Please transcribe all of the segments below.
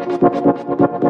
ありがと。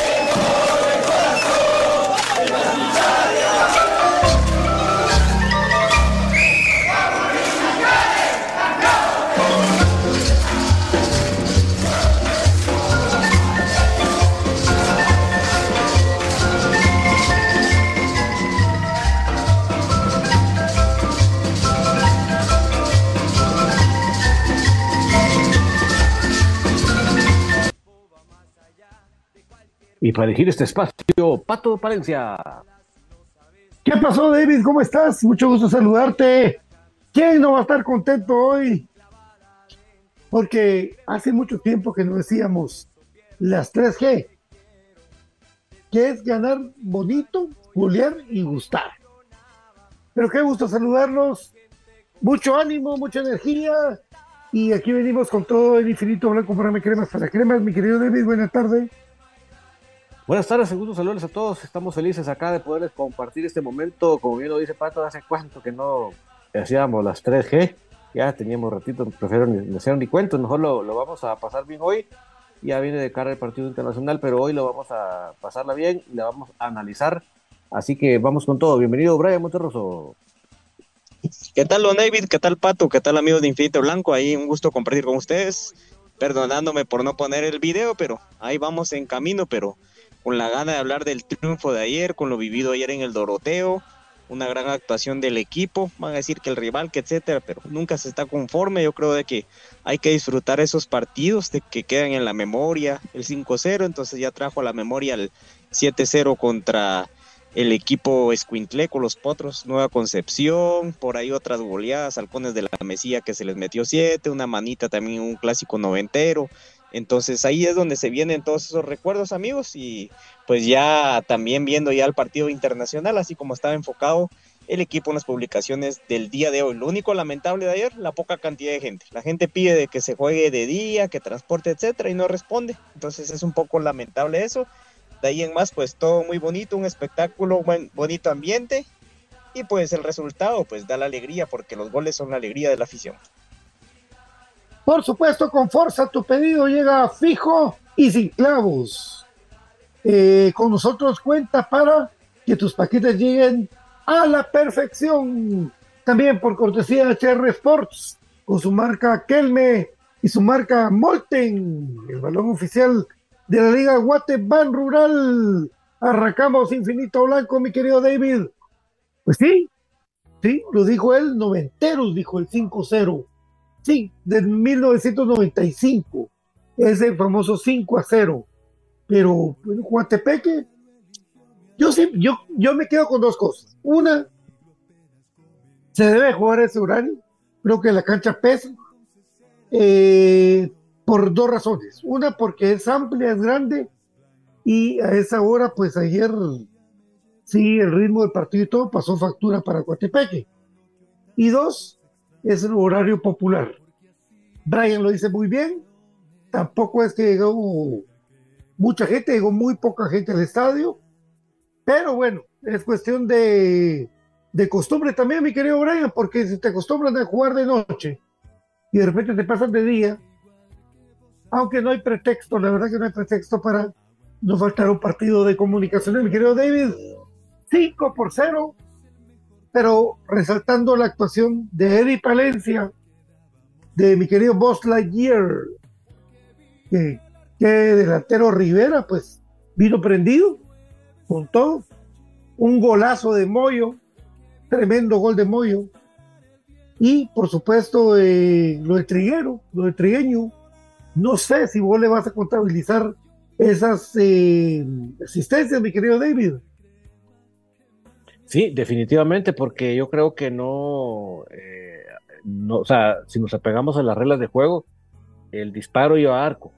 Para elegir este espacio, Pato Palencia. ¿Qué pasó, David? ¿Cómo estás? Mucho gusto saludarte. ¿Quién no va a estar contento hoy? Porque hace mucho tiempo que no decíamos las 3G. que es ganar bonito, golear y gustar. Pero qué gusto saludarlos. Mucho ánimo, mucha energía. Y aquí venimos con todo el infinito blanco para mi cremas para cremas. Mi querido David, buenas tardes. Buenas tardes, segundo saludos a todos. Estamos felices acá de poderles compartir este momento. Como bien lo dice Pato, hace cuánto que no hacíamos las 3G. Ya teníamos ratito, prefiero ni hacer ni cuento. Mejor lo, lo vamos a pasar bien hoy. Ya viene de cara el partido internacional, pero hoy lo vamos a pasarla bien y la vamos a analizar Así que vamos con todo. Bienvenido, Brian Monterroso. ¿Qué tal, Don David? ¿Qué tal, Pato? ¿Qué tal, amigos de Infinito Blanco? Ahí un gusto compartir con ustedes. Perdonándome por no poner el video, pero ahí vamos en camino, pero con la gana de hablar del triunfo de ayer, con lo vivido ayer en el Doroteo, una gran actuación del equipo, van a decir que el rival, que etcétera, pero nunca se está conforme, yo creo de que hay que disfrutar esos partidos de que quedan en la memoria, el 5-0, entonces ya trajo a la memoria el 7-0 contra el equipo Escuintle con los Potros, Nueva Concepción, por ahí otras goleadas, Halcones de la Mesía que se les metió siete, una manita también un clásico noventero. Entonces ahí es donde se vienen todos esos recuerdos, amigos, y pues ya también viendo ya el partido internacional, así como estaba enfocado el equipo en las publicaciones del día de hoy. Lo único lamentable de ayer, la poca cantidad de gente. La gente pide de que se juegue de día, que transporte, etcétera, y no responde. Entonces es un poco lamentable eso. De ahí en más, pues todo muy bonito, un espectáculo, buen, bonito ambiente. Y pues el resultado, pues da la alegría, porque los goles son la alegría de la afición. Por supuesto, con fuerza tu pedido llega fijo y sin clavos. Eh, con nosotros cuenta para que tus paquetes lleguen a la perfección. También por cortesía de HR Sports, con su marca Kelme y su marca Molten, el balón oficial de la Liga Guatemala Rural. Arrancamos Infinito Blanco, mi querido David. Pues sí, sí, lo dijo él, noventeros, dijo el 5-0. Sí, de 1995. Ese famoso 5 a 0. Pero, bueno, Guatepeque, yo sí, yo, yo me quedo con dos cosas. Una, se debe jugar ese horario. Creo que la cancha pesa. Eh, por dos razones. Una, porque es amplia, es grande, y a esa hora, pues ayer, sí, el ritmo del partido y todo pasó factura para Coatepeque. Y dos, es el horario popular. Brian lo dice muy bien, tampoco es que llegó mucha gente, llegó muy poca gente al estadio, pero bueno, es cuestión de, de costumbre también, mi querido Brian, porque si te acostumbran a jugar de noche y de repente te pasan de día, aunque no hay pretexto, la verdad que no hay pretexto para no faltar un partido de comunicaciones, mi querido David. 5 por 0, pero resaltando la actuación de Eddie Palencia, de mi querido Boss Lightyear, que, que delantero Rivera, pues vino prendido con todo. Un golazo de Moyo, tremendo gol de Moyo. Y por supuesto, eh, lo de Triguero, lo de Trigueño, no sé si vos le vas a contabilizar esas eh, asistencias, mi querido David. Sí, definitivamente, porque yo creo que no, eh, o sea, si nos apegamos a las reglas de juego, el disparo y a arco,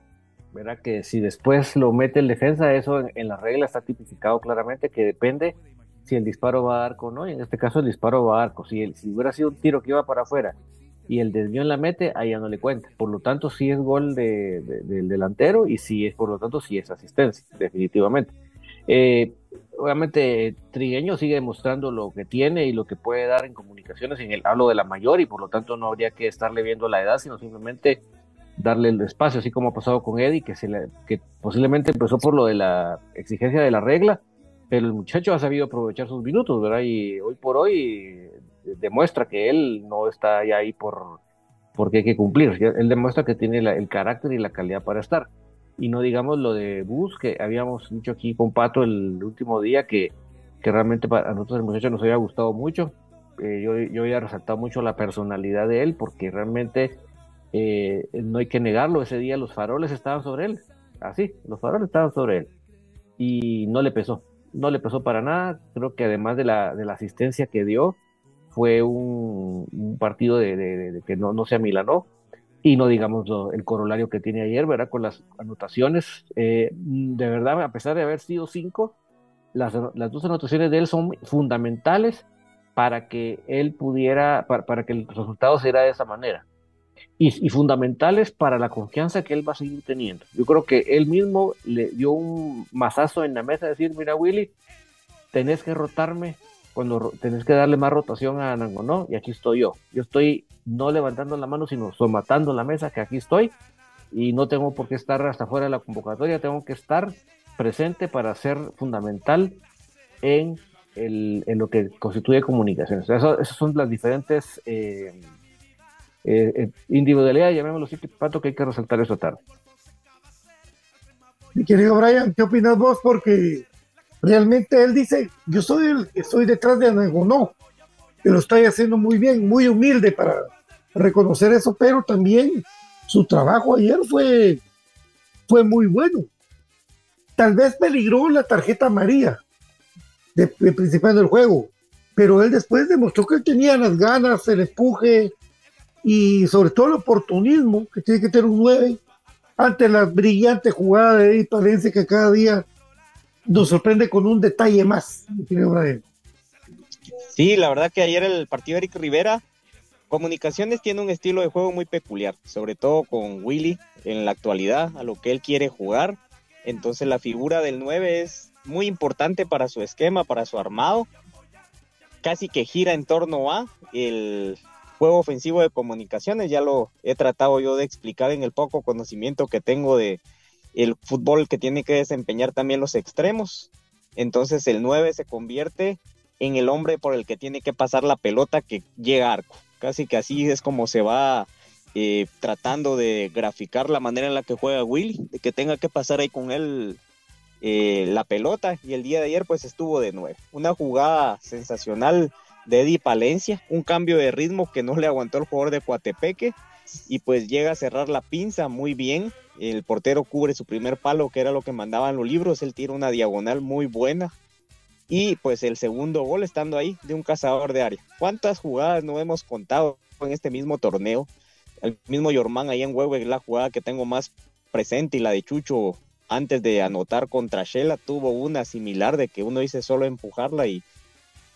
¿verdad? Que si después lo mete el defensa, eso en, en la regla está tipificado claramente que depende si el disparo va a arco o no, y en este caso el disparo va a arco. Si, el, si hubiera sido un tiro que iba para afuera y el desvío en la mete, ahí ya no le cuenta. Por lo tanto, sí es gol de, del delantero y sí es, por lo tanto, sí es asistencia, definitivamente. Eh, obviamente, Trigueño sigue demostrando lo que tiene y lo que puede dar en comunicaciones. En el hablo de la mayor y por lo tanto no habría que estarle viendo la edad, sino simplemente darle el espacio, así como ha pasado con Eddie, que, se le, que posiblemente empezó por lo de la exigencia de la regla, pero el muchacho ha sabido aprovechar sus minutos, ¿verdad? Y hoy por hoy demuestra que él no está ahí por porque hay que cumplir. Él demuestra que tiene el carácter y la calidad para estar. Y no digamos lo de Bus, que habíamos dicho aquí con Pato el último día, que, que realmente para nosotros el muchacho nos había gustado mucho. Eh, yo, yo había resaltado mucho la personalidad de él, porque realmente eh, no hay que negarlo. Ese día los faroles estaban sobre él. Así, los faroles estaban sobre él. Y no le pesó. No le pesó para nada. Creo que además de la, de la asistencia que dio, fue un, partido de, que no, no se amilanó y no digamos el corolario que tiene ayer, ¿verdad? Con las anotaciones, eh, de verdad, a pesar de haber sido cinco, las, dos anotaciones de él son fundamentales para que él pudiera, para, que el resultado se de esa manera. Y, y, fundamentales para la confianza que él va a seguir teniendo. Yo creo que él mismo le dio un mazazo en la mesa, de decir, mira Willy, tenés que rotarme cuando tenés que darle más rotación a Nangonó, y aquí estoy yo. Yo estoy no levantando la mano, sino somatando la mesa, que aquí estoy, y no tengo por qué estar hasta fuera de la convocatoria, tengo que estar presente para ser fundamental en, el, en lo que constituye comunicaciones. esas son las diferentes eh, eh, eh, individualidades, llamémoslo así, Pato, que hay que resaltar eso tarde. Mi querido Brian, ¿qué opinas vos? Porque realmente él dice, yo soy el que estoy detrás de no que lo estoy haciendo muy bien, muy humilde para reconocer eso, pero también su trabajo ayer fue, fue muy bueno. Tal vez peligró la tarjeta María de, principio del juego, pero él después demostró que él tenía las ganas, el empuje y sobre todo el oportunismo que tiene que tener un 9 ante la brillante jugada de Eddie Palencia que cada día nos sorprende con un detalle más. Sí, la verdad que ayer el partido Eric Rivera, Comunicaciones tiene un estilo de juego muy peculiar, sobre todo con Willy en la actualidad, a lo que él quiere jugar. Entonces la figura del 9 es muy importante para su esquema, para su armado. Casi que gira en torno a el juego ofensivo de comunicaciones. Ya lo he tratado yo de explicar en el poco conocimiento que tengo de, el fútbol que tiene que desempeñar también los extremos. Entonces el 9 se convierte en el hombre por el que tiene que pasar la pelota que llega a arco. Casi que así es como se va eh, tratando de graficar la manera en la que juega Willy, de que tenga que pasar ahí con él eh, la pelota. Y el día de ayer pues estuvo de 9. Una jugada sensacional de Eddie Palencia, un cambio de ritmo que no le aguantó el jugador de Coatepeque y pues llega a cerrar la pinza muy bien el portero cubre su primer palo, que era lo que mandaban los libros, él tira una diagonal muy buena. Y pues el segundo gol estando ahí de un cazador de área. ¿Cuántas jugadas no hemos contado en este mismo torneo? El mismo Yorman ahí en Huevo es la jugada que tengo más presente y la de Chucho antes de anotar contra Shela tuvo una similar de que uno dice solo empujarla y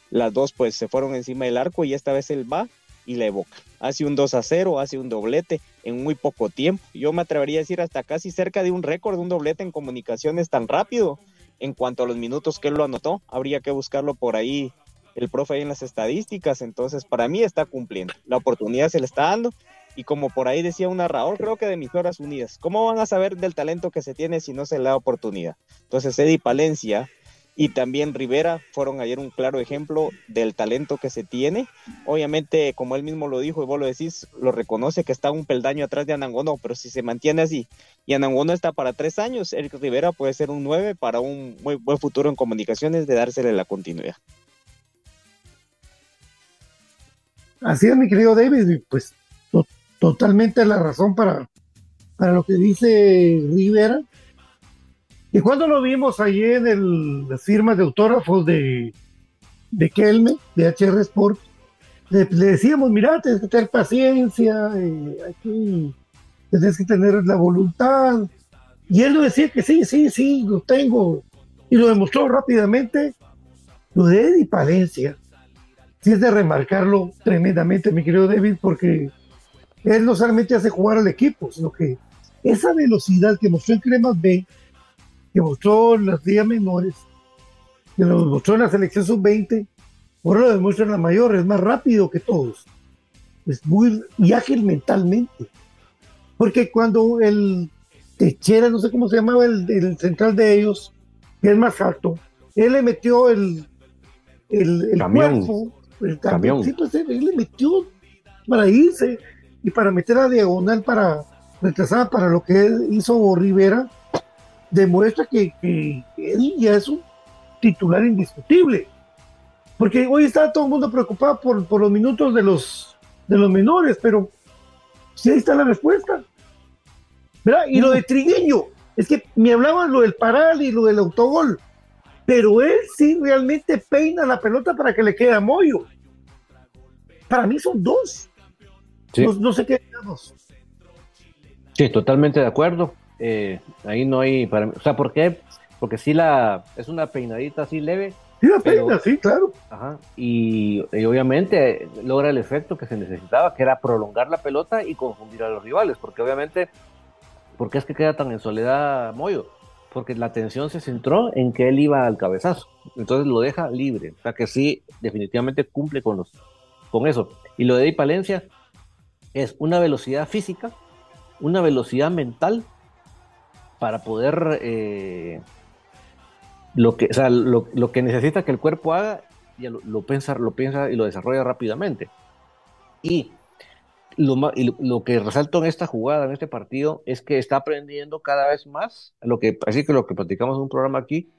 las dos pues se fueron encima del arco y esta vez él va y la evoca. Hace un 2 a 0, hace un doblete en muy poco tiempo. Yo me atrevería a decir hasta casi cerca de un récord un doblete en comunicaciones tan rápido en cuanto a los minutos que él lo anotó. Habría que buscarlo por ahí el profe ahí en las estadísticas. Entonces, para mí está cumpliendo. La oportunidad se le está dando. Y como por ahí decía un narrador, creo que de mis horas unidas, ¿cómo van a saber del talento que se tiene si no se le da oportunidad? Entonces, Eddie Palencia y también Rivera fueron ayer un claro ejemplo del talento que se tiene. Obviamente, como él mismo lo dijo y vos lo decís, lo reconoce que está un peldaño atrás de Anangono, pero si se mantiene así y Anangono está para tres años, Eric Rivera puede ser un nueve para un muy buen futuro en comunicaciones de dársele la continuidad. Así es, mi querido David, pues totalmente la razón para, para lo que dice Rivera y cuando lo vimos allí en el, las firmas de autógrafos de, de Kelme, de HR Sport, le, decíamos, mira, tienes que tener paciencia, eh, aquí tienes que tener la voluntad. Y él lo decía que sí, sí, sí, lo tengo. Y lo demostró rápidamente. Lo de Eddie Palencia, sí es de remarcarlo tremendamente, mi querido David, porque él no solamente hace jugar al equipo, sino que esa velocidad que mostró en Cremas B, que mostró en las días menores, que lo mostró en la selección sub-20, ahora lo demuestra en la mayor, es más rápido que todos. Es muy ágil mentalmente. Porque cuando el Techera, no sé cómo se llamaba el, central de ellos, que es más alto, él le metió el, el, el cuerpo, el camión. Sí, pues él, le metió para irse y para meter a diagonal para retrasar para lo que hizo Rivera demuestra que, que, él ya es un titular indiscutible. Porque hoy está todo el mundo preocupado por, por los minutos de los, de los menores, pero sí ahí está la respuesta. ¿verdad? Y lo de Trigueño, es que me hablaban lo del paral y lo del autogol, pero él sí realmente peina la pelota para que le quede a Moyo. Para mí son dos. No, sé qué digamos. Sí, totalmente de acuerdo. Eh, ahí no hay, para, o sea, ¿por qué porque sí la, es una peinadita así leve. Sí, la peina, sí, claro. Ajá, y, obviamente logra el efecto que se necesitaba, que era prolongar la pelota y confundir a los rivales, porque obviamente, ¿por qué es que queda tan en soledad Moyo? Porque la atención se centró en que él iba al cabezazo, entonces lo deja libre, o sea que sí, definitivamente cumple con, los, con eso. Y lo de Di Palencia es una velocidad física, una velocidad mental para poder eh, lo que, lo, que necesita que el cuerpo haga, ya lo, lo, piensa, lo piensa y lo desarrolla rápidamente. Y lo, lo, que resalto en esta jugada, en este partido, es que está aprendiendo cada vez más, lo que, así que lo que platicamos en un programa aquí,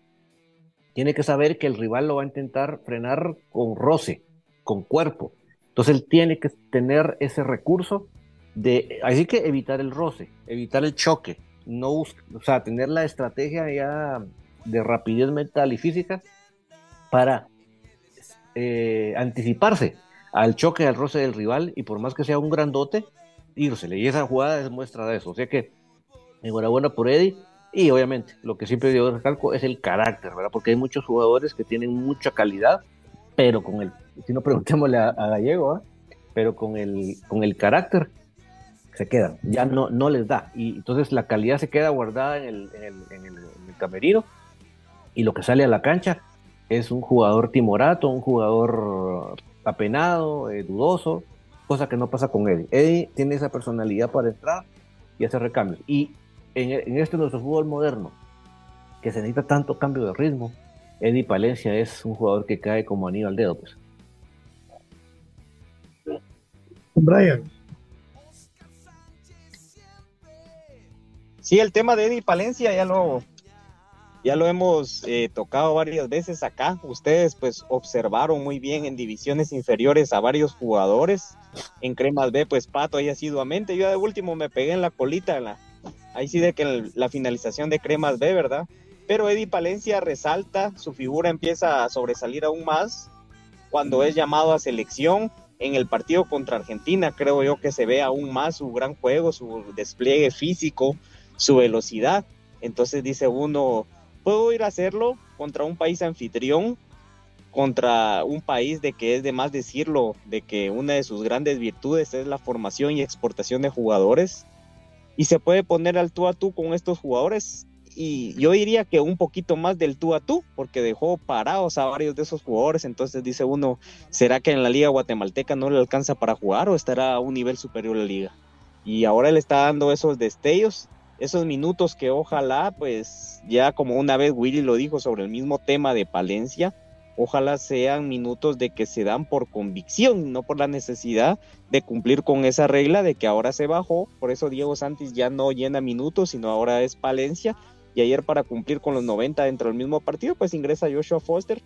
tiene que saber que el rival lo va a intentar frenar con roce, con cuerpo. Entonces él tiene que tener ese recurso de, así que evitar el roce, evitar el choque, no, o sea, tener la estrategia ya de rapidez mental y física para eh, anticiparse al choque, al roce del rival y por más que sea un grandote, írsele. Y esa jugada es muestra de eso. O sea que enhorabuena por Eddie. Y obviamente, lo que siempre yo recalco es el carácter, ¿verdad? Porque hay muchos jugadores que tienen mucha calidad, pero con el, si no preguntémosle a, Gallego, ¿ah? pero con el, con el carácter se quedan, ya no, no les da. Y entonces la calidad se queda guardada en el, en, el, camerino y lo que sale a la cancha es un jugador timorato, un jugador apenado, eh, dudoso, cosa que no pasa con Eddie. Eddie tiene esa personalidad para entrar y hacer recambios. Y en, en este nuestro fútbol moderno, que se necesita tanto cambio de ritmo, Eddie Palencia es un jugador que cae como anillo al dedo. Pues. Brian. Sí, el tema de Eddie Palencia ya lo, ya lo hemos eh, tocado varias veces acá. Ustedes pues observaron muy bien en divisiones inferiores a varios jugadores. En Cremas B pues Pato ahí asiduamente. Yo de último me pegué en la colita. la, ahí sí de que la finalización de Cremas B, ¿verdad? Pero Eddie Palencia resalta, su figura empieza a sobresalir aún más cuando es llamado a selección. En el partido contra Argentina creo yo que se ve aún más su gran juego, su despliegue físico, su velocidad. Entonces dice uno, puedo ir a hacerlo contra un país anfitrión, contra un país de que es de más decirlo, de que una de sus grandes virtudes es la formación y exportación de jugadores. Y se puede poner al tú a tú con estos jugadores. Y yo diría que un poquito más del tú a tú, porque dejó parados a varios de esos jugadores. Entonces dice uno, ¿será que en la liga guatemalteca no le alcanza para jugar o estará a un nivel superior a la liga? Y ahora le está dando esos destellos esos minutos que ojalá, pues ya como una vez Willy lo dijo sobre el mismo tema de Palencia, ojalá sean minutos de que se dan por convicción, no por la necesidad de cumplir con esa regla de que ahora se bajó, por eso Diego Santis ya no llena minutos, sino ahora es Palencia, y ayer para cumplir con los 90 dentro del mismo partido, pues ingresa Joshua Foster.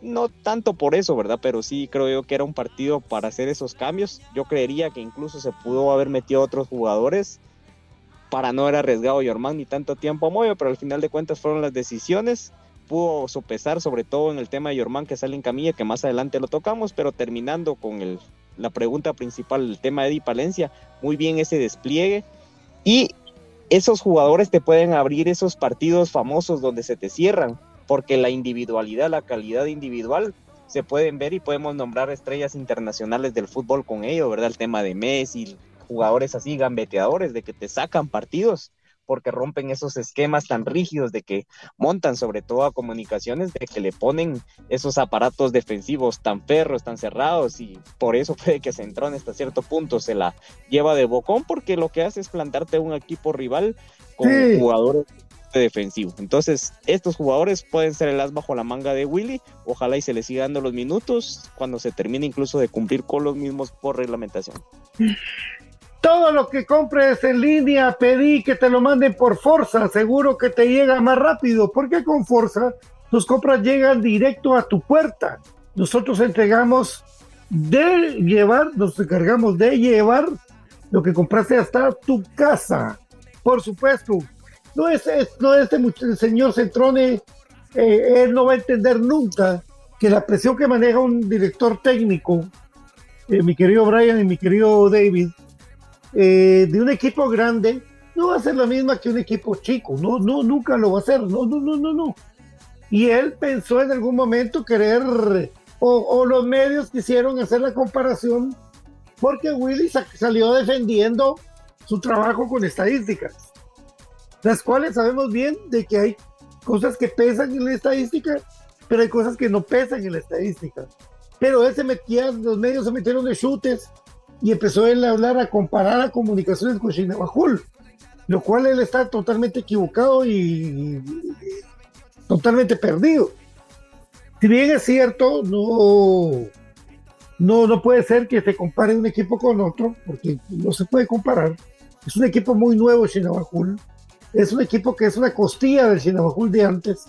No tanto por eso, ¿verdad? Pero sí creo yo que era un partido para hacer esos cambios. Yo creería que incluso se pudo haber metido otros jugadores para no haber arriesgado Yorman ni tanto tiempo a Moyo, pero al final de cuentas fueron las decisiones. Pudo sopesar, sobre todo en el tema de Yorman que sale en camilla, que más adelante lo tocamos, pero terminando con el, la pregunta principal, el tema de Eddie Palencia, muy bien ese despliegue. Y esos jugadores te pueden abrir esos partidos famosos donde se te cierran, porque la individualidad, la calidad individual se pueden ver y podemos nombrar estrellas internacionales del fútbol con ello, ¿verdad? El tema de Messi, jugadores así, gambeteadores, de que te sacan partidos porque rompen esos esquemas tan rígidos de que montan sobre todo a comunicaciones, de que le ponen esos aparatos defensivos tan ferros, tan cerrados y por eso puede que Centrón hasta cierto punto se la lleva de bocón porque lo que hace es plantarte un equipo rival con jugadores defensivo. Entonces, estos jugadores pueden ser el as bajo la manga de Willy. Ojalá y se le siga dando los minutos cuando se termine incluso de cumplir con los mismos por reglamentación. Todo lo que compres en línea, pedí que te lo manden por Forza, seguro que te llega más rápido, porque con Forza tus compras llegan directo a tu puerta. Nosotros entregamos de llevar, nos encargamos de llevar lo que compraste hasta tu casa. Por supuesto, no es, no este señor Centrone, eh, él no va a entender nunca que la presión que maneja un director técnico, eh, mi querido Brian y mi querido David, eh, de un equipo grande no va a ser la misma que un equipo chico, no, no, nunca lo va a hacer, no, no, no, no, no. Y él pensó en algún momento querer, o, los medios quisieron hacer la comparación, porque Willy salió defendiendo su trabajo con estadísticas, las cuales sabemos bien de que hay cosas que pesan en la estadística, pero hay cosas que no pesan en la estadística. Pero él se metía, los medios se metieron de chutes y empezó él a hablar, a comparar a comunicaciones con Shinabajul lo cual él está totalmente equivocado y, totalmente perdido. Si bien es cierto, no, no, no puede ser que se compare un equipo con otro, porque no se puede comparar. Es un equipo muy nuevo, Chinabajul. Es un equipo que es una costilla del Chinabajul de antes.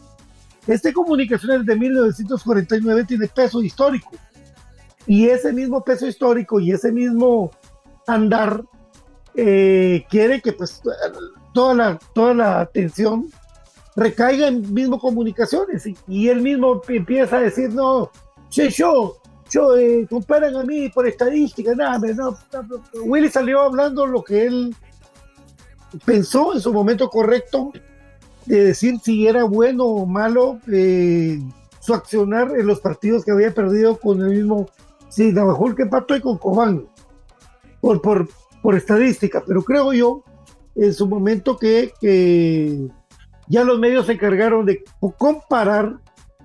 Este Comunicaciones de 1949 tiene peso histórico. Y ese mismo peso histórico y ese mismo andar eh, quiere que pues toda la, toda la atención recaiga en mismo comunicaciones. Y, él mismo empieza a decir, no, che, yo, yo, eh, comparan a mí por estadística, nada, no, Willy salió hablando lo que él pensó en su momento correcto de decir si era bueno o malo eh, su accionar en los partidos que había perdido con el mismo sí, Navajul que Pato y con Cobán. Por, por, por estadística, pero creo yo en su momento que, ya los medios se encargaron de comparar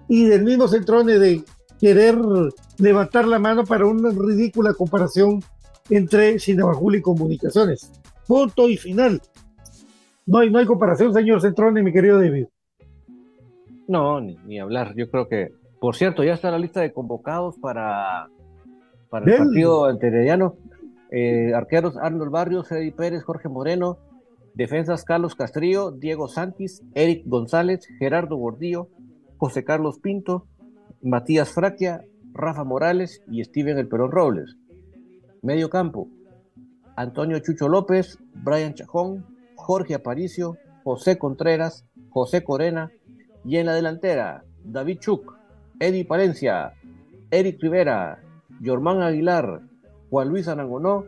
y del mismo Centrone de querer levantar la mano para una ridícula comparación entre Sinabajul y Comunicaciones. Punto y final. No hay, no hay comparación, señor Centrone, mi querido David. No, ni, hablar. Yo creo que, por cierto, ya está la lista de convocados para, para el partido anterior eh, arqueros Arnold Barrios, Eddie Pérez, Jorge Moreno. Defensas Carlos Castrillo, Diego Santis, Eric González, Gerardo Gordillo, José Carlos Pinto, Matías Fraquia, Rafa Morales y Steven El Perón Robles. Medio campo, Antonio Chucho López, Brian Chajón, Jorge Aparicio, José Contreras, José Corena y en la delantera, David Chuk, Eddie Palencia, Eric Rivera, Germán Aguilar, Juan Luis Anangonó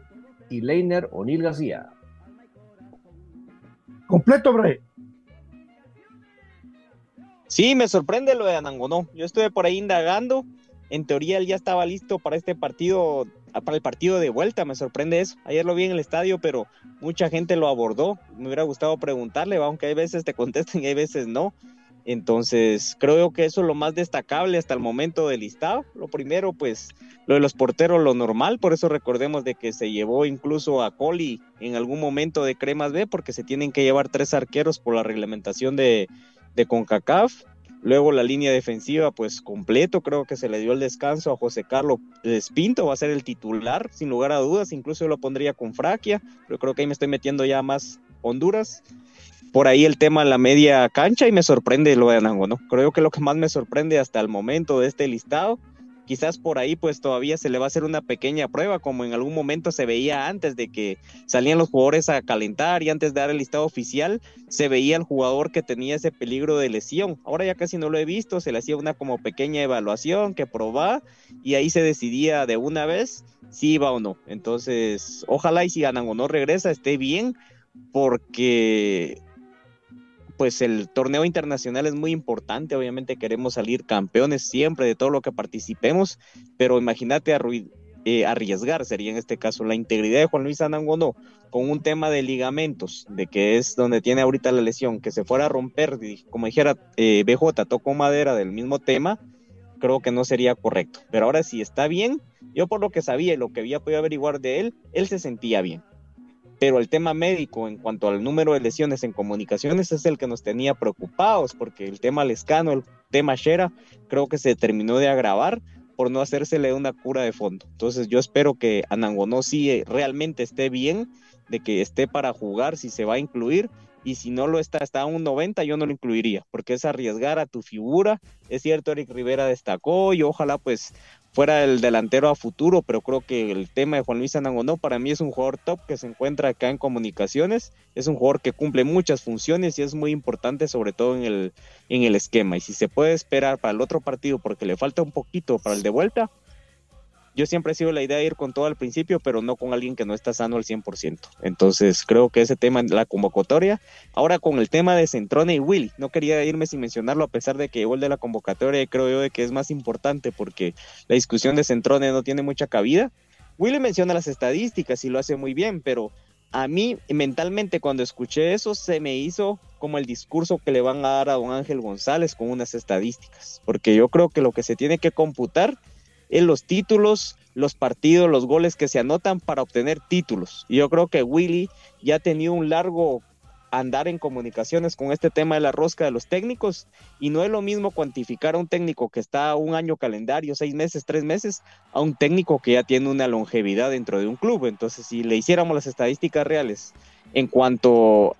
y Leiner O'Neill García. Completo, Bray. Sí, me sorprende lo de Anangonó. Yo estuve por ahí indagando. En teoría él ya estaba listo para este partido, para el partido de vuelta. Me sorprende eso. Ayer lo vi en el estadio, pero mucha gente lo abordó. Me hubiera gustado preguntarle, aunque hay veces te contestan y hay veces no. Entonces, creo que eso es lo más destacable hasta el momento del listado. Lo primero, pues, lo de los porteros, lo normal, por eso recordemos de que se llevó incluso a Coli en algún momento de Cremas B, porque se tienen que llevar tres arqueros por la reglamentación de, CONCACAF. Luego la línea defensiva, pues completo, creo que se le dio el descanso a José Carlos Espinto, va a ser el titular, sin lugar a dudas, incluso lo pondría con Fraquia, pero creo que ahí me estoy metiendo ya más Honduras por ahí el tema de la media cancha y me sorprende lo de Anango, ¿no? Creo que lo que más me sorprende hasta el momento de este listado, quizás por ahí pues todavía se le va a hacer una pequeña prueba, como en algún momento se veía antes de que salían los jugadores a calentar y antes de dar el listado oficial, se veía el jugador que tenía ese peligro de lesión. Ahora ya casi no lo he visto, se le hacía una como pequeña evaluación que probaba y ahí se decidía de una vez si iba o no. Entonces, ojalá y si no regresa, esté bien, porque pues el torneo internacional es muy importante, obviamente queremos salir campeones siempre de todo lo que participemos, pero imagínate eh, arriesgar, sería en este caso la integridad de Juan Luis Anangono con un tema de ligamentos, de que es donde tiene ahorita la lesión, que se fuera a romper, como dijera eh, BJ, tocó madera del mismo tema, creo que no sería correcto. Pero ahora si está bien, yo por lo que sabía y lo que había podido averiguar de él, él se sentía bien pero el tema médico en cuanto al número de lesiones en comunicaciones es el que nos tenía preocupados, porque el tema Lescano, el tema Shera, creo que se terminó de agravar por no hacérsele una cura de fondo. Entonces yo espero que Anangonó sí realmente esté bien, de que esté para jugar, si se va a incluir, y si no lo está hasta un 90, yo no lo incluiría, porque es arriesgar a tu figura. Es cierto, Eric Rivera destacó y ojalá pues fuera el delantero a futuro, pero creo que el tema de Juan Luis Anangonó para mí es un jugador top que se encuentra acá en comunicaciones, es un jugador que cumple muchas funciones y es muy importante sobre todo en el, en el esquema. Y si se puede esperar para el otro partido porque le falta un poquito para el de vuelta, yo siempre he sido la idea de ir con todo al principio, pero no con alguien que no está sano al 100%. Entonces creo que ese tema la convocatoria, ahora con el tema de Centrone y Willy, no quería irme sin mencionarlo a pesar de que igual de la convocatoria creo yo de que es más importante porque la discusión de Centrone no tiene mucha cabida. Willy menciona las estadísticas y lo hace muy bien, pero a mí mentalmente cuando escuché eso se me hizo como el discurso que le van a dar a don Ángel González con unas estadísticas, porque yo creo que lo que se tiene que computar es los títulos, los partidos, los goles que se anotan para obtener títulos. Yo creo que Willy ya ha tenido un largo andar en comunicaciones con este tema de la rosca de los técnicos y no es lo mismo cuantificar a un técnico que está un año calendario, seis meses, tres meses, a un técnico que ya tiene una longevidad dentro de un club. Entonces, si le hiciéramos las estadísticas reales en cuanto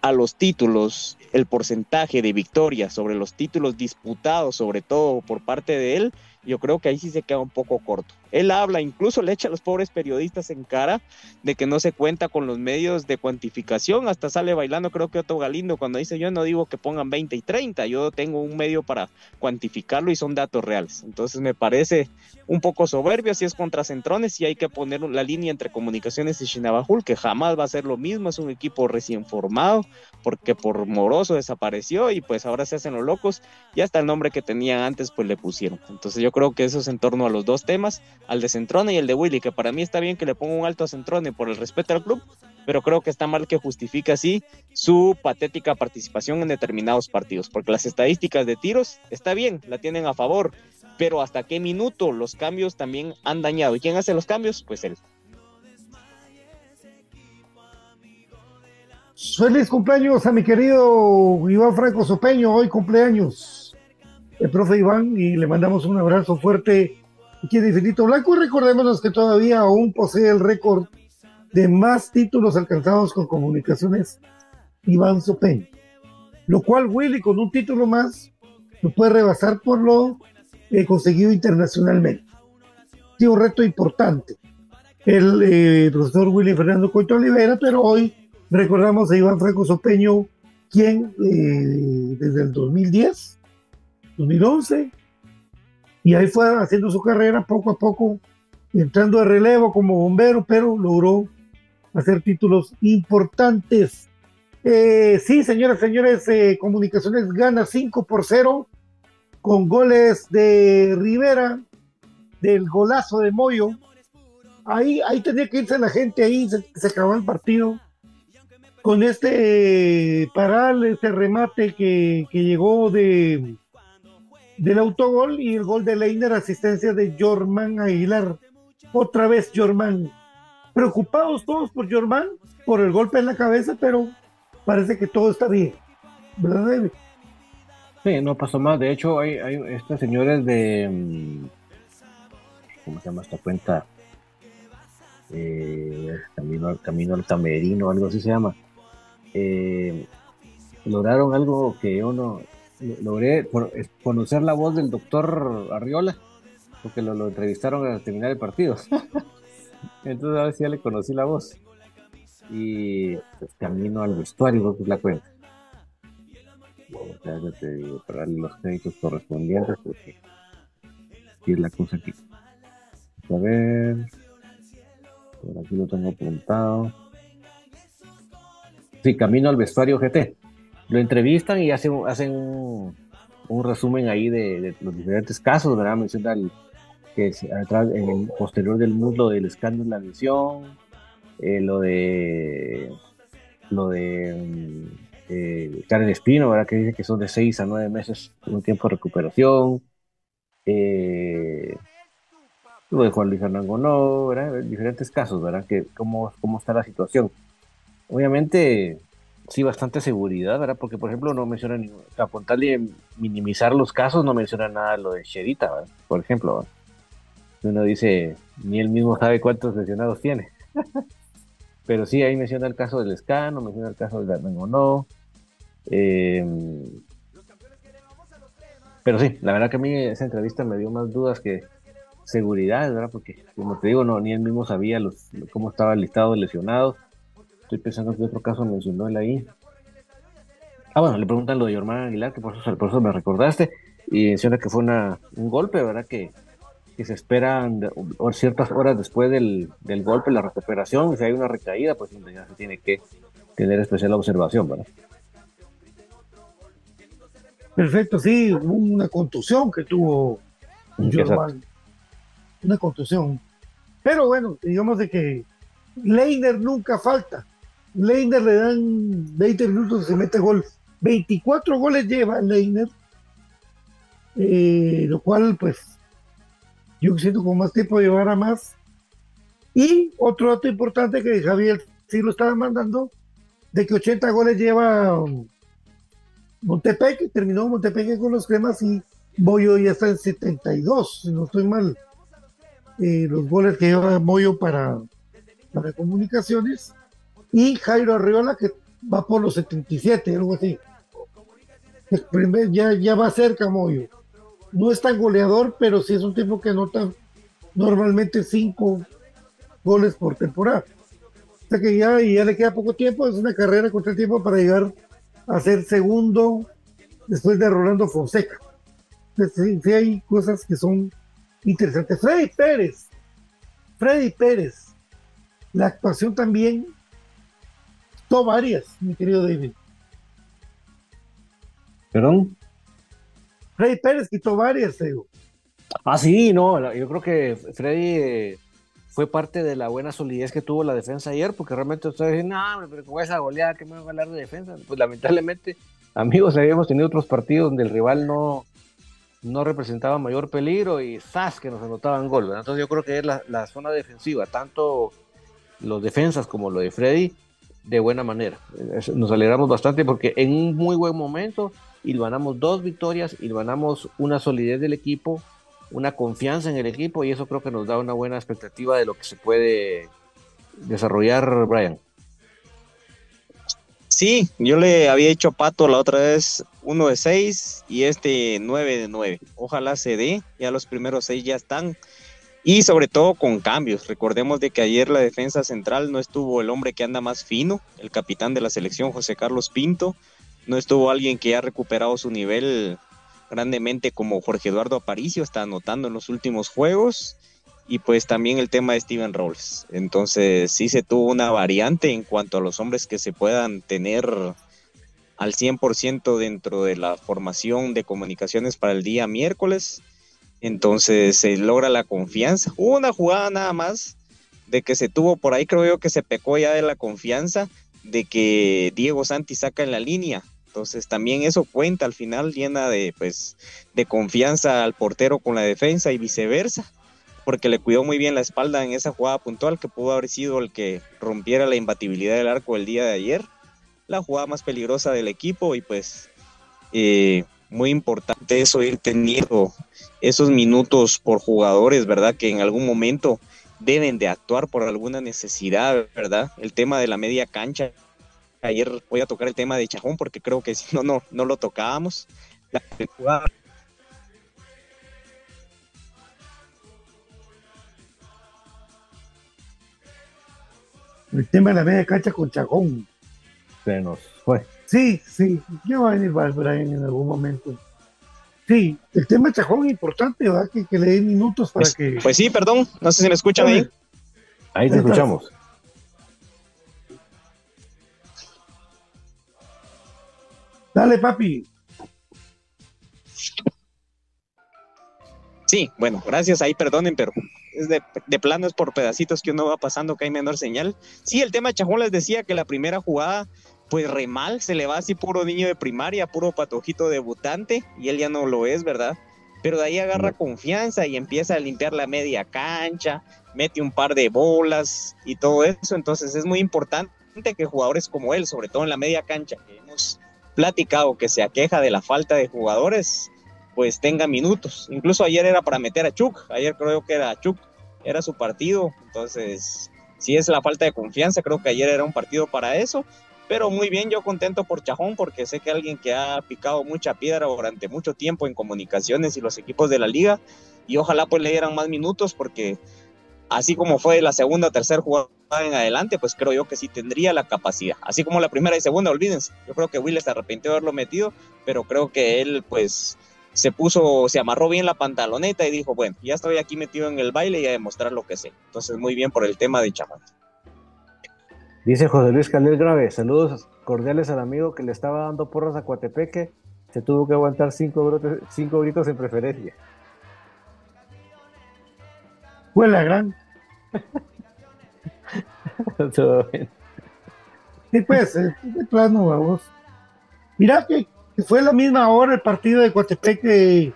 a los títulos, el porcentaje de victorias sobre los títulos disputados, sobre todo por parte de él, yo creo que ahí sí se queda un poco corto. Él habla, incluso le echa a los pobres periodistas en cara de que no se cuenta con los medios de cuantificación, hasta sale bailando creo que Otto Galindo cuando dice yo no digo que pongan 20 y 30, yo tengo un medio para cuantificarlo y son datos reales. Entonces me parece un poco soberbio si es contra Centrones y hay que poner la línea entre Comunicaciones y Chinabajul, que jamás va a ser lo mismo, es un equipo recién formado, porque por moroso desapareció y pues ahora se hacen los locos y hasta el nombre que tenían antes pues le pusieron. Entonces yo creo que eso es en torno a los dos temas al de Centrone y el de Willy, que para mí está bien que le ponga un alto a Centrone por el respeto al club, pero creo que está mal que justifique así su patética participación en determinados partidos, porque las estadísticas de tiros está bien, la tienen a favor, pero hasta qué minuto los cambios también han dañado. ¿Y quién hace los cambios? Pues él. Feliz cumpleaños a mi querido Iván Franco Sopeño, hoy cumpleaños el profe Iván y le mandamos un abrazo fuerte aquí en Infinito Blanco. Recordémonos que todavía aún posee el récord de más títulos alcanzados con comunicaciones Iván Sopeño. Lo cual Willy con un título más lo puede rebasar por lo eh, conseguido internacionalmente. Tiene un reto importante. El eh, profesor Willy Fernando Coito Olivera, pero hoy recordamos a Iván Franco Sopeño, quien eh, desde el 2010, 2011, y ahí fue haciendo su carrera poco a poco, entrando de relevo como bombero, pero logró hacer títulos importantes. Eh, sí, señoras señores, eh, Comunicaciones gana 5 por 0 con goles de Rivera, del golazo de Moyo. Ahí, ahí tenía que irse la gente, ahí se, acabó el partido. Con este paral, este remate que, que llegó de, del autogol y el gol de Leiner, asistencia de Jorman Aguilar. Otra vez Jorman. Preocupados todos por Jorman, por el golpe en la cabeza, pero parece que todo está bien. ¿Verdad, David? Sí, no pasó más. De hecho, hay, hay estos señores de. mm, ¿Cómo se llama esta cuenta? Eh, camino, camino al Camerino, algo así se llama. Eh, lograron algo que yo no. Logré es conocer la voz del doctor Arriola, porque lo, lo entrevistaron al terminar el partido. Entonces, a ver si ya le conocí la voz. Y pues, camino al vestuario, pues la cuenta. Ya, ya te digo, para darle los créditos correspondientes, porque aquí es la cosa aquí. A ver. Por aquí lo tengo apuntado. Sí, camino al vestuario GT. Lo entrevistan y hacen, hacen un, resumen ahí de, los diferentes casos, ¿verdad? Menciona que se- atrás, en el posterior del muslo del escándalo de la visión, eh, lo de lo de mm, eh, Karen Espino, ¿verdad? Que dice que son de 6 a 9 meses un tiempo de recuperación. Eh, lo de Juan Luis Hernando no, ¿verdad? Diferentes casos, ¿verdad? Que cómo, cómo está la situación. Obviamente, sí, bastante seguridad, ¿verdad? Porque, por ejemplo, no menciona, ni, minimizar los casos, no menciona nada lo de Sherita, ¿verdad? Por ejemplo. Uno dice, ni él mismo sabe cuántos lesionados tiene. Pero sí, ahí menciona el caso del escano, menciona el caso del no. Eh, pero sí, la verdad que a mí esa entrevista me dio más dudas que seguridad, ¿verdad? Porque, como te digo, no, ni él mismo sabía los, cómo estaba el listado de lesionados. Estoy pensando que otro caso mencionó él ahí. Ah, bueno, le preguntan lo de Yormán Aguilar, que por eso, por eso me recordaste, y menciona que fue una, un golpe, ¿verdad? Que, que se esperan ciertas horas después del, del, golpe, la recuperación, si hay una recaída, pues ya se tiene que tener especial observación, ¿verdad? Perfecto, sí, una contusión que tuvo Una contusión. Pero bueno, digamos de que Leiner nunca falta. Leiner le dan 20 minutos y se mete gol. 24 goles lleva Leiner, eh, lo cual pues yo siento con más tiempo llevará más. Y otro dato importante que Javier sí lo estaba mandando, de que 80 goles lleva um, Montepeque, terminó Montepeque con los cremas y Boyo ya está en 72, si no estoy mal. Eh, los goles que lleva Moyo para, para comunicaciones. Y Jairo Arriola que va por los 77, algo así. Ya, ya va cerca Moyo. No es tan goleador, pero sí es un tipo que anota normalmente cinco goles por temporada. O sea que ya, ya le queda poco tiempo, es una carrera contra el tiempo para llegar a ser segundo después de Rolando Fonseca. sí, hay cosas que son interesantes. Freddy Pérez, Freddy Pérez, la actuación también, son varias, mi querido David. ¿Perdón? Freddy Pérez quitó varias, digo. Ah, sí, no, yo creo que Freddy eh, fue parte de la buena solidez que tuvo la defensa ayer, porque realmente ustedes dicen, no, pero con esa goleada, ¿qué me va a hablar de defensa? Pues lamentablemente, amigos, habíamos tenido otros partidos donde el rival no, no representaba mayor peligro y ¡zas! que nos anotaban gol. Entonces yo creo que es la, la, zona defensiva, tanto los defensas como lo de Freddy, de buena manera. Nos alegramos bastante porque en un muy buen momento ganamos dos victorias ganamos una solidez del equipo, una confianza en el equipo y eso creo que nos da una buena expectativa de lo que se puede desarrollar, Brian. Sí, yo le había hecho Pato la otra vez uno de seis y este nueve de nueve. Ojalá se dé, ya los primeros seis ya están. Y sobre todo con cambios. Recordemos de que ayer la defensa central no estuvo el hombre que anda más fino, el capitán de la selección José Carlos Pinto, no estuvo alguien que ha recuperado su nivel grandemente como Jorge Eduardo Aparicio, está anotando en los últimos juegos. Y pues también el tema de Steven Rolls. Entonces sí se tuvo una variante en cuanto a los hombres que se puedan tener al 100% dentro de la formación de comunicaciones para el día miércoles. Entonces se logra la confianza. Una jugada nada más de que se tuvo por ahí, creo yo que se pecó ya de la confianza de que Diego Santi saca en la línea entonces también eso cuenta al final, llena de, pues, de confianza al portero con la defensa y viceversa, porque le cuidó muy bien la espalda en esa jugada puntual que pudo haber sido el que rompiera la imbatibilidad del arco el día de ayer, la jugada más peligrosa del equipo y pues eh, muy importante eso, ir teniendo esos minutos por jugadores, ¿verdad? Que en algún momento deben de actuar por alguna necesidad, ¿verdad? El tema de la media cancha Ayer voy a tocar el tema de Chajón porque creo que si no, no, no lo tocábamos. El tema de la media cancha con Chajón. Se nos fue. Sí, sí. Ya va a venir Brian en algún momento. Sí, el tema de Chajón es importante, ¿verdad? Que, le den minutos para pues, que. Pues sí, perdón. No sé si me escuchan ahí. Ahí te escuchamos. Dale, papi. Sí, bueno, gracias. Ahí perdonen, pero es de, de plano es por pedacitos que uno va pasando que hay menor señal. Sí, el tema de Chajón les decía que la primera jugada, pues re mal, se le va así puro niño de primaria, puro patojito debutante, y él ya no lo es, ¿verdad? Pero de ahí agarra confianza y empieza a limpiar la media cancha, mete un par de bolas y todo eso. Entonces es muy importante que jugadores como él, sobre todo en la media cancha, que hemos platicado que se aqueja de la falta de jugadores, pues tenga minutos. Incluso ayer era para meter a Chuk, ayer creo que era Chuk, era su partido, entonces si es la falta de confianza, creo que ayer era un partido para eso, pero muy bien, yo contento por Chajón porque sé que alguien que ha picado mucha piedra durante mucho tiempo en comunicaciones y los equipos de la liga y ojalá pues le dieran más minutos porque así como fue la segunda o tercera jugada en adelante, pues creo yo que sí tendría la capacidad. Así como la primera y segunda, olvídense. Yo creo que Will se arrepintió de haberlo metido, pero creo que él, pues, se puso, se amarró bien la pantaloneta y dijo, bueno, ya estoy aquí metido en el baile y a demostrar lo que sé. Entonces, muy bien por el tema de chamán. Dice José Luis Calel Grave, saludos cordiales al amigo que le estaba dando porras a Coatepeque, se tuvo que aguantar cinco, cinco gritos en preferencia. Fue la gran. Sí, pues, de plano, vamos. Mira que fue la misma hora el partido de Coatepeque,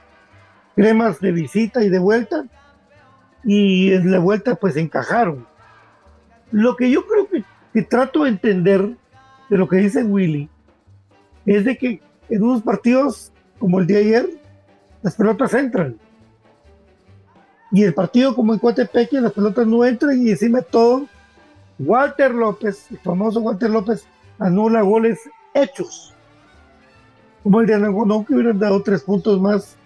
cremas de visita y de vuelta, y en la vuelta pues encajaron. Lo que yo creo trato de entender de lo que dice Willy es de que en unos partidos como el de ayer, las pelotas entran. Y el partido como en Coatepeque, las pelotas no entran y encima todo, Walter López, el famoso Walter López, anula goles hechos. Como el de Anagonón, que hubieran dado tres puntos más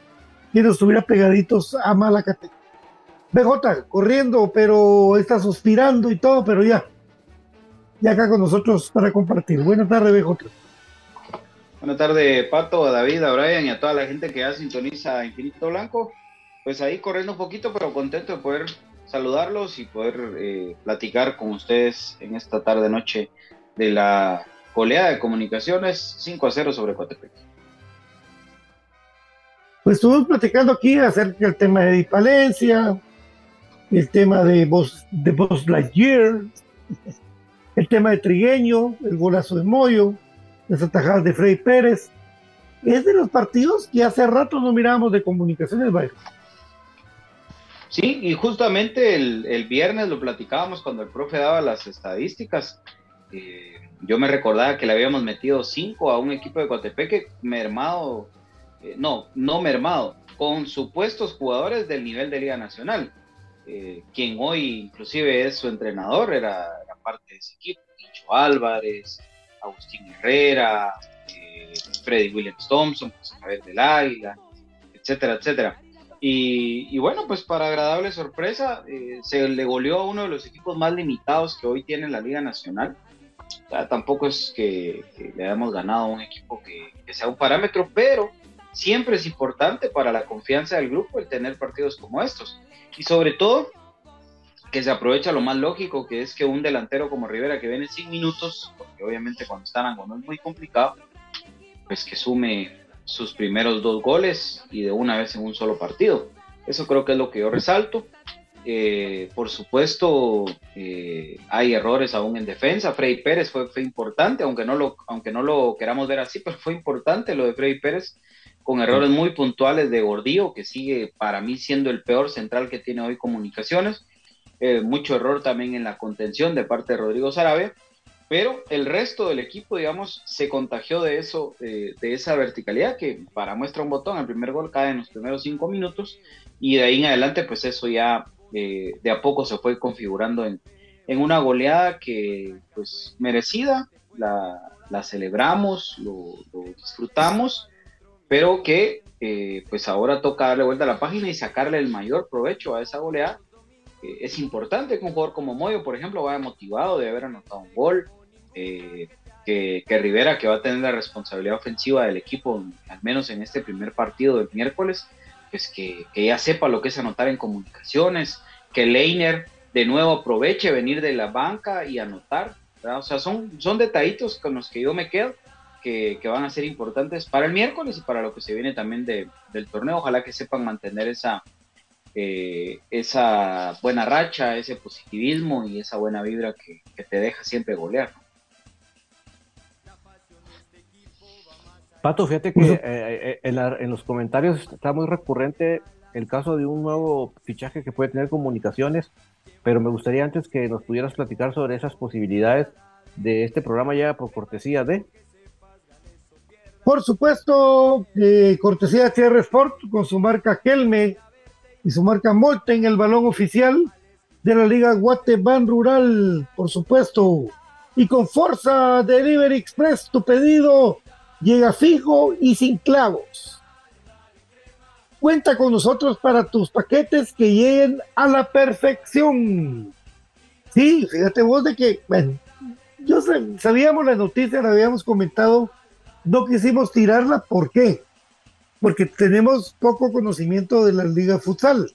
y nos estuviera pegaditos a Malacate. BJ, corriendo, pero está suspirando y todo, pero ya. Ya acá con nosotros para compartir. Buenas tardes, BJ. Buenas tardes, Pato, a David, a Brian y a toda la gente que ya sintoniza Infinito Blanco. Pues ahí corriendo un poquito, pero contento de poder saludarlos y poder eh, platicar con ustedes en esta tarde noche de la goleada de comunicaciones 5 a 0 sobre Coatepec. Pues estuvimos platicando aquí acerca del tema de Palencia, el tema de Buzz, de Lightyear, el tema de Trigueño, el golazo de Moyo, las atajadas de Freddy Pérez. Es de los partidos que hace rato no mirábamos de comunicaciones, ¿vale? Sí, y justamente el, viernes lo platicábamos cuando el profe daba las estadísticas. Eh, yo me recordaba que le habíamos metido cinco a un equipo de Coatepeque mermado, eh, no, no mermado, con supuestos jugadores del nivel de Liga Nacional. Eh, quien hoy inclusive es su entrenador era, parte de ese equipo, Nicho Álvarez, Agustín Herrera, Freddy Williams Thompson, José Javier del Águila, etcétera, etcétera. Y, bueno, pues para agradable sorpresa, eh, se le goleó a uno de los equipos más limitados que hoy tiene la Liga Nacional. tampoco es que, le hayamos ganado a un equipo que, sea un parámetro, pero siempre es importante para la confianza del grupo el tener partidos como estos. Y sobre todo, que se aprovecha lo más lógico, que es que un delantero como Rivera, que viene sin minutos, porque obviamente cuando están en es muy complicado, pues que sume sus primeros dos goles y de una vez en un solo partido. Eso creo que es lo que yo resalto. Eh, por supuesto, eh, hay errores aún en defensa. Freddy Pérez fue, fue, importante, aunque no, lo, aunque no lo queramos ver así, pero fue importante lo de Freddy Pérez, con errores muy puntuales de Gordillo, que sigue para mí siendo el peor central que tiene hoy comunicaciones. Eh, mucho error también en la contención de parte de Rodrigo Sarabia pero el resto del equipo, digamos, se contagió de eso, de esa verticalidad que para muestra un botón, el primer gol cae en los primeros cinco minutos y de ahí en adelante, pues eso ya eh, de a poco se fue configurando en, una goleada que, pues, merecida, la, celebramos, lo, disfrutamos, pero que, eh, pues, ahora toca darle vuelta a la página y sacarle el mayor provecho a esa goleada. Eh, es importante que un jugador como Moyo, por ejemplo, vaya motivado de haber anotado un gol, eh, que, Rivera, que va a tener la responsabilidad ofensiva del equipo, al menos en este primer partido del miércoles, pues que, ya sepa lo que es anotar en comunicaciones, que Leiner de nuevo aproveche venir de la banca y anotar. O sea, son, son detallitos con los que yo me quedo. Que, van a ser importantes para el miércoles y para lo que se viene también del torneo. Ojalá que sepan mantener esa, eh, esa buena racha, ese positivismo y esa buena vibra que, que te deja siempre golear. Pato, fíjate que eh, eh, en, los comentarios está muy recurrente el caso de un nuevo fichaje que puede tener comunicaciones, pero me gustaría antes que nos pudieras platicar sobre esas posibilidades de este programa ya por cortesía de... Por supuesto, eh, cortesía de TR Sport con su marca Kelme y su marca en el balón oficial de la Liga Guateban Rural, por supuesto. Y con Forza Delivery Express, tu pedido llega fijo y sin clavos. Cuenta con nosotros para tus paquetes que lleguen a la perfección. Sí, fíjate vos de que, bueno, yo sabíamos la noticia, la habíamos comentado, no quisimos tirarla, ¿por qué? Porque tenemos poco conocimiento de la liga futsal.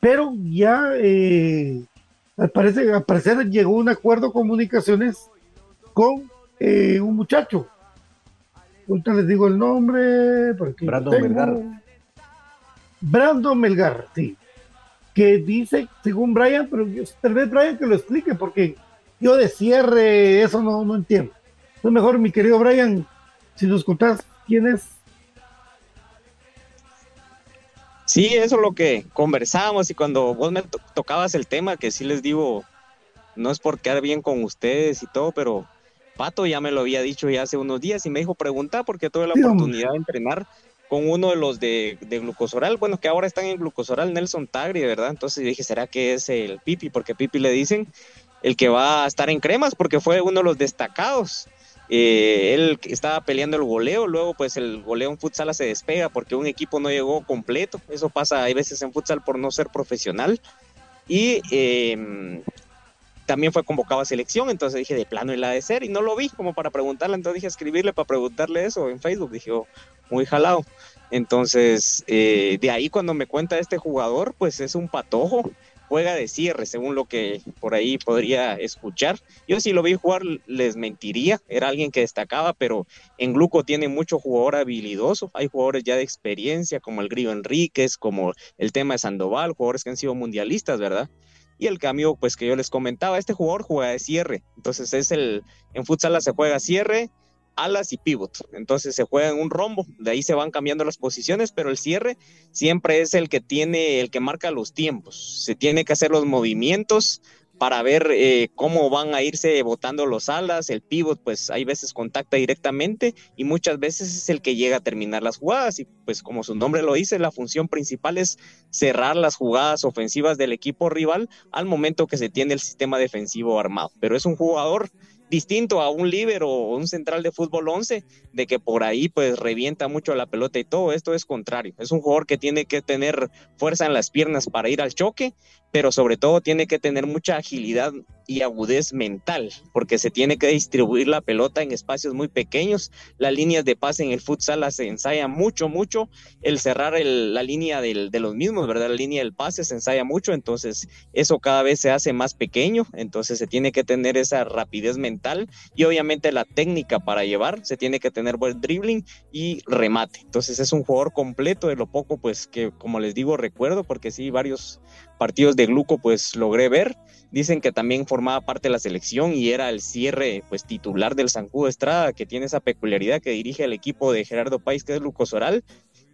Pero ya eh, al, parecer, llegó un acuerdo de comunicaciones con eh, un muchacho. Ahorita les digo el nombre. Brandon Melgar. Brandon Melgar, sí. Que dice, según Brian, pero tal vez Brian que lo explique, porque yo de cierre eso no, no entiendo. Entonces mejor, mi querido Brian, si nos contás quién es. Sí, eso es lo que conversábamos y cuando vos me tocabas el tema, que sí les digo, no es por quedar bien con ustedes y todo, pero Pato ya me lo había dicho ya hace unos días y me dijo preguntar porque tuve la oportunidad de entrenar con uno de los de, de, glucosoral, bueno, que ahora están en glucosoral, Nelson Tagri, ¿verdad? Entonces dije, ¿será que es el Pipi? Porque Pipi le dicen el que va a estar en cremas porque fue uno de los destacados. Eh, él estaba peleando el goleo, luego pues el goleo en futsal se despega porque un equipo no llegó completo, eso pasa hay veces en futsal por no ser profesional. Y em, también fue convocado a selección, entonces dije de plano él ha de ser y no lo vi como para preguntarle, entonces dije escribirle para preguntarle eso en Facebook, dije oh, muy jalado, entonces eh, de ahí cuando me cuenta este jugador pues es un patojo, juega de cierre, según lo que por ahí podría escuchar. Yo si lo vi jugar les mentiría, era alguien que destacaba, pero en Gluco tiene mucho jugador habilidoso, hay jugadores ya de experiencia como el Grillo Enríquez, como el tema de Sandoval, jugadores que han sido mundialistas, ¿verdad? Y el cambio, pues que yo les comentaba, este jugador juega de cierre, entonces es el, en futsal se juega cierre, alas y pivot. Entonces se juega en un rombo, de ahí se van cambiando las posiciones, pero el cierre siempre es el que tiene, el que marca los tiempos. Se tiene que hacer los movimientos para ver eh, cómo van a irse botando los alas, el pivot pues hay veces contacta directamente y muchas veces es el que llega a terminar las jugadas y pues como su nombre lo dice, la función principal es cerrar las jugadas ofensivas del equipo rival al momento que se tiene el sistema defensivo armado, pero es un jugador distinto a un líbero o un central de fútbol 11, de que por ahí pues revienta mucho la pelota y todo, esto es contrario. Es un jugador que tiene que tener fuerza en las piernas para ir al choque, pero sobre todo tiene que tener mucha agilidad y agudez mental, porque se tiene que distribuir la pelota en espacios muy pequeños. Las líneas de pase en el futsal se ensaya mucho, mucho. El cerrar la línea de los mismos, ¿verdad? La línea del pase se ensaya mucho, entonces eso cada vez se hace más pequeño, entonces se tiene que tener esa rapidez mental y obviamente la técnica para llevar, se tiene que tener buen dribbling y remate. Entonces es un jugador completo de lo poco, pues que como les digo, recuerdo, porque sí, varios partidos de Gluco pues logré ver. Dicen que también formaba parte de la selección y era el cierre pues titular del Zancudo Estrada, que tiene esa peculiaridad que dirige al equipo de Gerardo País, que es Luco Soral,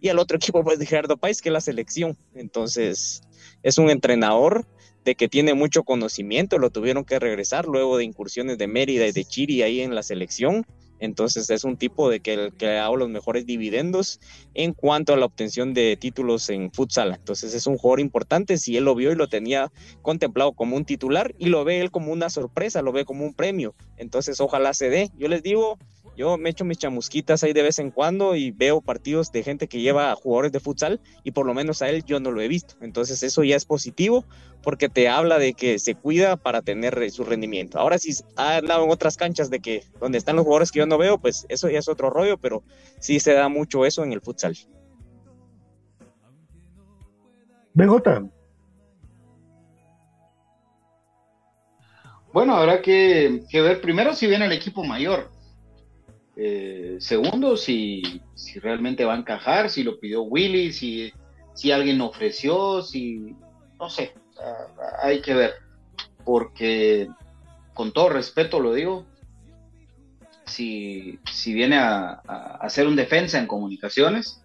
y al otro equipo pues de Gerardo País, que es la selección. Entonces es un entrenador de que tiene mucho conocimiento, lo tuvieron que regresar luego de incursiones de Mérida y de Chiri ahí en la selección entonces es un tipo de que, el, que ha dado los mejores dividendos en cuanto a la obtención de títulos en futsal. Entonces es un jugador importante. Si él lo vio y lo tenía contemplado como un titular y lo ve él como una sorpresa, lo ve como un premio. Entonces ojalá se dé. Yo les digo, yo me echo mis chamusquitas ahí de vez en cuando y veo partidos de gente que lleva jugadores de futsal y por lo menos a él yo no lo he visto. Entonces eso ya es positivo porque te habla de que se cuida para tener su rendimiento. Ahora si ha andado en otras canchas de que donde están los jugadores que yo no veo, pues eso ya es otro rollo, pero sí se da mucho eso en el futsal. BJ. Bueno, habrá que, que ver primero si viene el equipo mayor eh, segundo, si, si, realmente va a encajar, si lo pidió Willy, si, si alguien ofreció, si, no sé, hay que ver, porque con todo respeto lo digo, si, si viene a, hacer un defensa en comunicaciones,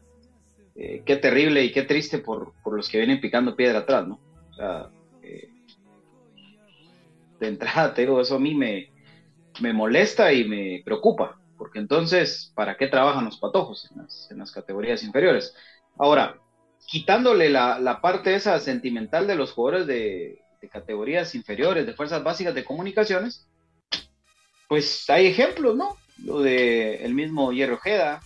eh, qué terrible y qué triste por, por, los que vienen picando piedra atrás, ¿no? Eh, de entrada, te eso a mí me, me molesta y me preocupa, porque entonces, ¿para qué trabajan los patojos en las, categorías inferiores? Ahora, quitándole la, parte esa sentimental de los jugadores de, categorías inferiores, de fuerzas básicas de comunicaciones, pues hay ejemplos, ¿no? Lo de el mismo Hierro Ojeda,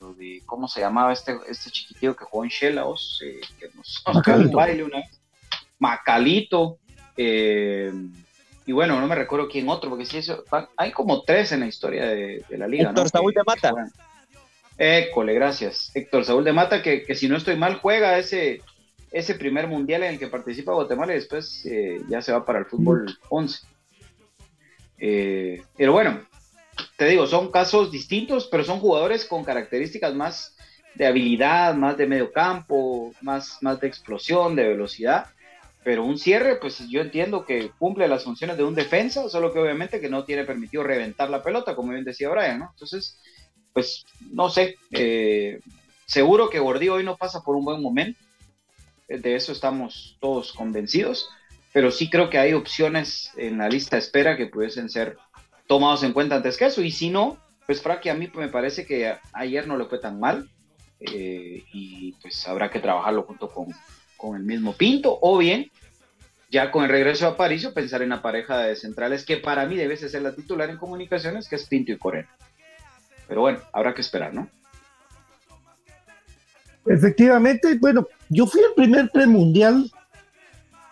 lo de, ¿cómo se llamaba este, este chiquitillo que jugó en Shellaos, eh, que nos, nos baile una vez? Macalito, eh, y bueno, no me recuerdo quién otro, porque sí, eso, hay como tres en la historia de, la liga. Héctor Saúl de Mata. École, gracias. Héctor Saúl de Mata, que, que, si no estoy mal, juega ese, ese primer mundial en el que participa Guatemala y después eh, ya se va para el fútbol 11. Eh, pero bueno, te digo, son casos distintos, pero son jugadores con características más de habilidad, más de medio campo, más, más de explosión, de velocidad. Pero un cierre, pues yo entiendo que cumple las funciones de un defensa, solo que obviamente que no tiene permitido reventar la pelota, como bien decía Brian, ¿no? Entonces, pues no sé, eh, seguro que Gordillo hoy no pasa por un buen momento, de eso estamos todos convencidos, pero sí creo que hay opciones en la lista de espera que pudiesen ser tomados en cuenta antes que eso, y si no, pues Fraki a mí me parece que ayer no le fue tan mal, eh, y pues habrá que trabajarlo junto con, con, el mismo Pinto, o bien, ya con el regreso a París, pensar en la pareja de centrales que para mí debe ser la titular en comunicaciones, que es Pinto y Corena. Pero bueno, habrá que esperar, ¿no? Efectivamente, bueno, yo fui al primer premundial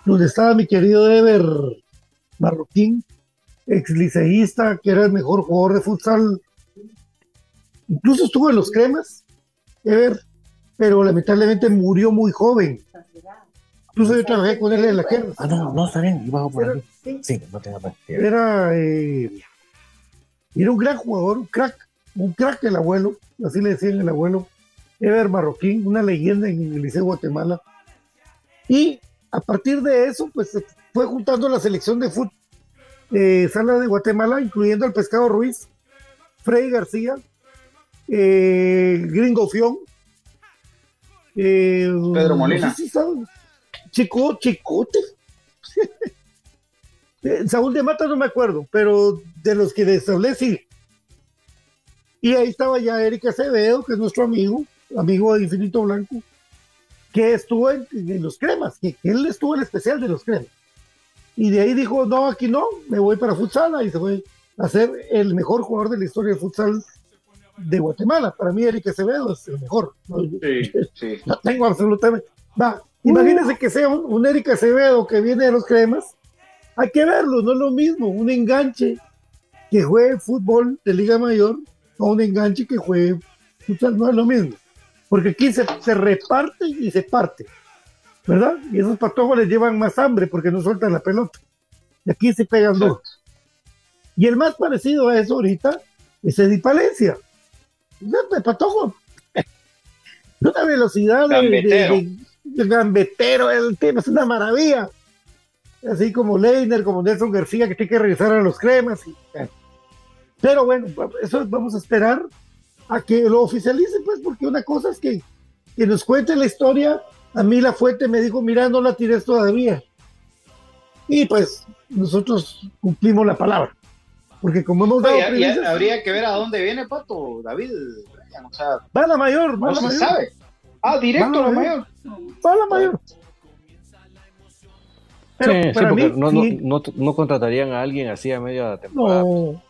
donde estaba mi querido Ever Marroquín, ex liceísta, que era el mejor jugador de futsal. Incluso estuvo en los cremas, Ever, pero lamentablemente murió muy joven. Incluso yo trabajé con él en la guerra. Ah, no, no, está bien, iba por aquí. Sí, no tengo Era, eh, era un gran jugador, un crack, un crack el abuelo, así le decían el abuelo Ever Marroquín, una leyenda en el Liceo Guatemala. Y a partir de eso, pues fue juntando la selección de fútbol eh, sala de Guatemala, incluyendo al Pescado Ruiz, Freddy García, eh, Gringo Fion, eh, Pedro Molina, Chico, Chicote, eh, Saúl de Mata no me acuerdo, pero de los que establecí. Y ahí estaba ya Erika Acevedo, que es nuestro amigo, amigo de Infinito Blanco, que estuvo en, los cremas, que, él estuvo en el especial de los cremas. Y de ahí dijo, no, aquí no, me voy para futsal, y se fue a ser el mejor jugador de la historia de futsal de Guatemala. Para mí, Eric Acevedo es el mejor. Sí, sí. No tengo absolutamente. Va, imagínense que sea un, un Eric Acevedo que viene de los cremas. Hay que verlo, no es lo mismo. Un enganche que juegue fútbol de Liga Mayor o un enganche que juegue futsal, no es lo mismo porque aquí se, reparte y se parte, ¿verdad? Y esos patojos les llevan más hambre porque no sueltan la pelota. Y aquí se pegan dos. Y el más parecido a eso ahorita es Eddie Palencia. De patojo. Una velocidad de, gambetero, el tema es una maravilla. Así como Leiner, como Nelson García, que tiene que regresar a los cremas. pero bueno, eso vamos a esperar a que lo oficialice, pues, porque una cosa es que, que nos cuente la historia. A mí la fuente me dijo, mira, no la tires todavía. Y pues nosotros cumplimos la palabra. Porque como hemos dado... habría que ver a dónde viene, Pato, David. va a la mayor, va no se sabe. Ah, directo a la mayor. A la mayor. Pero sí, no, no, no, contratarían a alguien así a media temporada. No,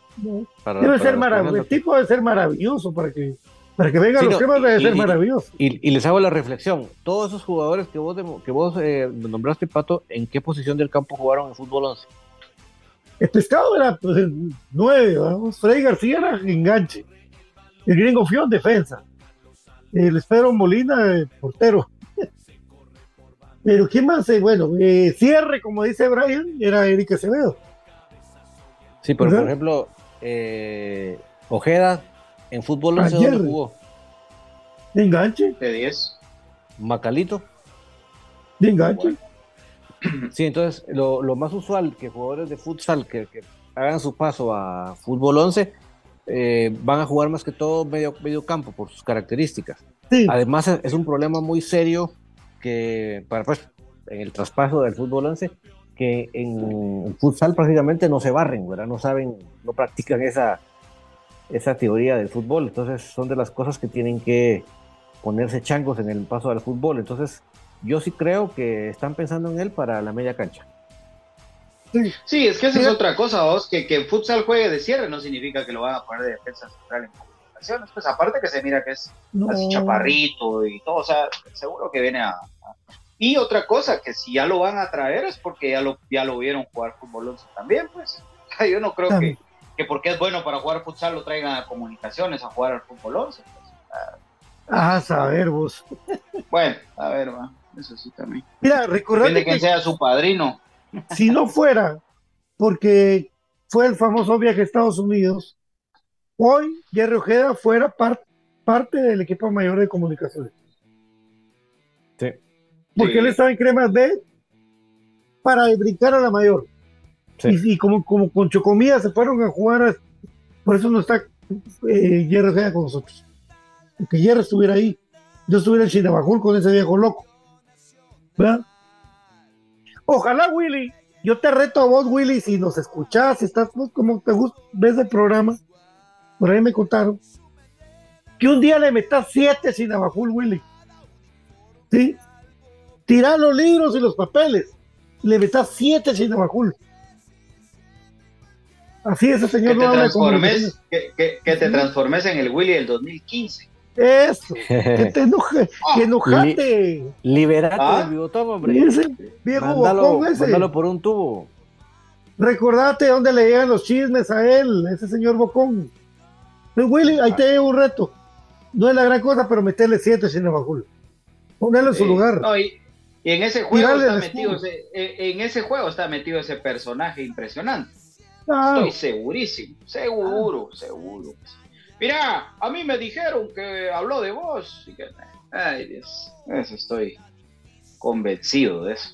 debe ser maravilloso. El tipo debe ser maravilloso para que, para que vengan los temas, debe ser maravilloso. Y, les hago la reflexión: todos esos jugadores que vos, que vos eh, nombraste, Pato, ¿en qué posición del campo jugaron en fútbol 11? El pescado era pues, el 9, Freddy García era enganche. El gringo Fion, defensa. El Espero Molina, portero. Pero ¿quién más? Eh, bueno, eh, cierre, como dice Brian, era Eric Acevedo. Sí, pero por ejemplo, eh, Ojeda en fútbol no sé dónde jugó. ¿De enganche? De 10. Macalito. ¿De enganche? Sí, entonces lo, más usual que jugadores de futsal que, hagan su paso a fútbol 11 eh, van a jugar más que todo medio, medio campo por sus características. Además es un problema muy serio que para pues en el traspaso del fútbol 11 que en futsal prácticamente no se barren, ¿verdad? No saben, no practican esa, esa teoría del fútbol. Entonces son de las cosas que tienen que ponerse changos en el paso al fútbol. Entonces yo sí creo que están pensando en él para la media cancha. Sí, es que esa es otra cosa, vos, que, que futsal juegue de cierre no significa que lo van a poner de defensa central en comunicaciones. Pues aparte que se mira que es así chaparrito y todo, o sea, seguro que viene a y otra cosa, que si ya lo van a traer es porque ya lo, ya lo vieron jugar fútbol 11 también, pues. Yo no creo que, que, porque es bueno para jugar futsal lo traigan a comunicaciones a jugar al fútbol 11. Pues. Ah, a saber vos. Bueno, a ver, va. Eso sí también. Mira, recordad Depende de quién que sea su padrino. si no fuera porque fue el famoso viaje a Estados Unidos, hoy Jerry Ojeda fuera par- parte del equipo mayor de comunicaciones. Sí. Porque Sí. él estaba en Cremas B para brincar a la mayor. Sí. Y, y como, como con Chocomía se fueron a jugar, a- por eso no está eh, Jerry Ojeda con nosotros. Porque Jerry estuviera ahí. Yo estuviera en Chinabajul con ese viejo loco. ¿Verdad? Ojalá, Willy. Yo te reto a vos, Willy, si nos escuchás, si estás pues, como te gusta, ves el programa. Por ahí me contaron. Que un día le metas siete sin Abajul, Willy. ¿Sí? Tirar los libros y los papeles. Le metas siete sin Abajul. Así ese Que señor te no transformes, que, que- que te transformes en el Willy del 2015. Eso. Que te enoje, que enojate. Liberate Ah. del bigotón, hombre. Ese viejo Mándalo, bocón ese. mándalo por un tubo. Recordate dónde le llegan los chismes a él, ese señor Bocón. Pues, Willy, ahí te llevo un reto. No es la gran cosa, pero meterle siete sin. Ponerlo en su lugar. No, y, y en ese juego Tirarle está metido ese, en en ese juego está metido ese personaje impresionante. Ah, Estoy segurísimo, seguro, seguro. Mira, a mí me dijeron que habló de vos. y que- ay, Dios, eso estoy convencido de eso.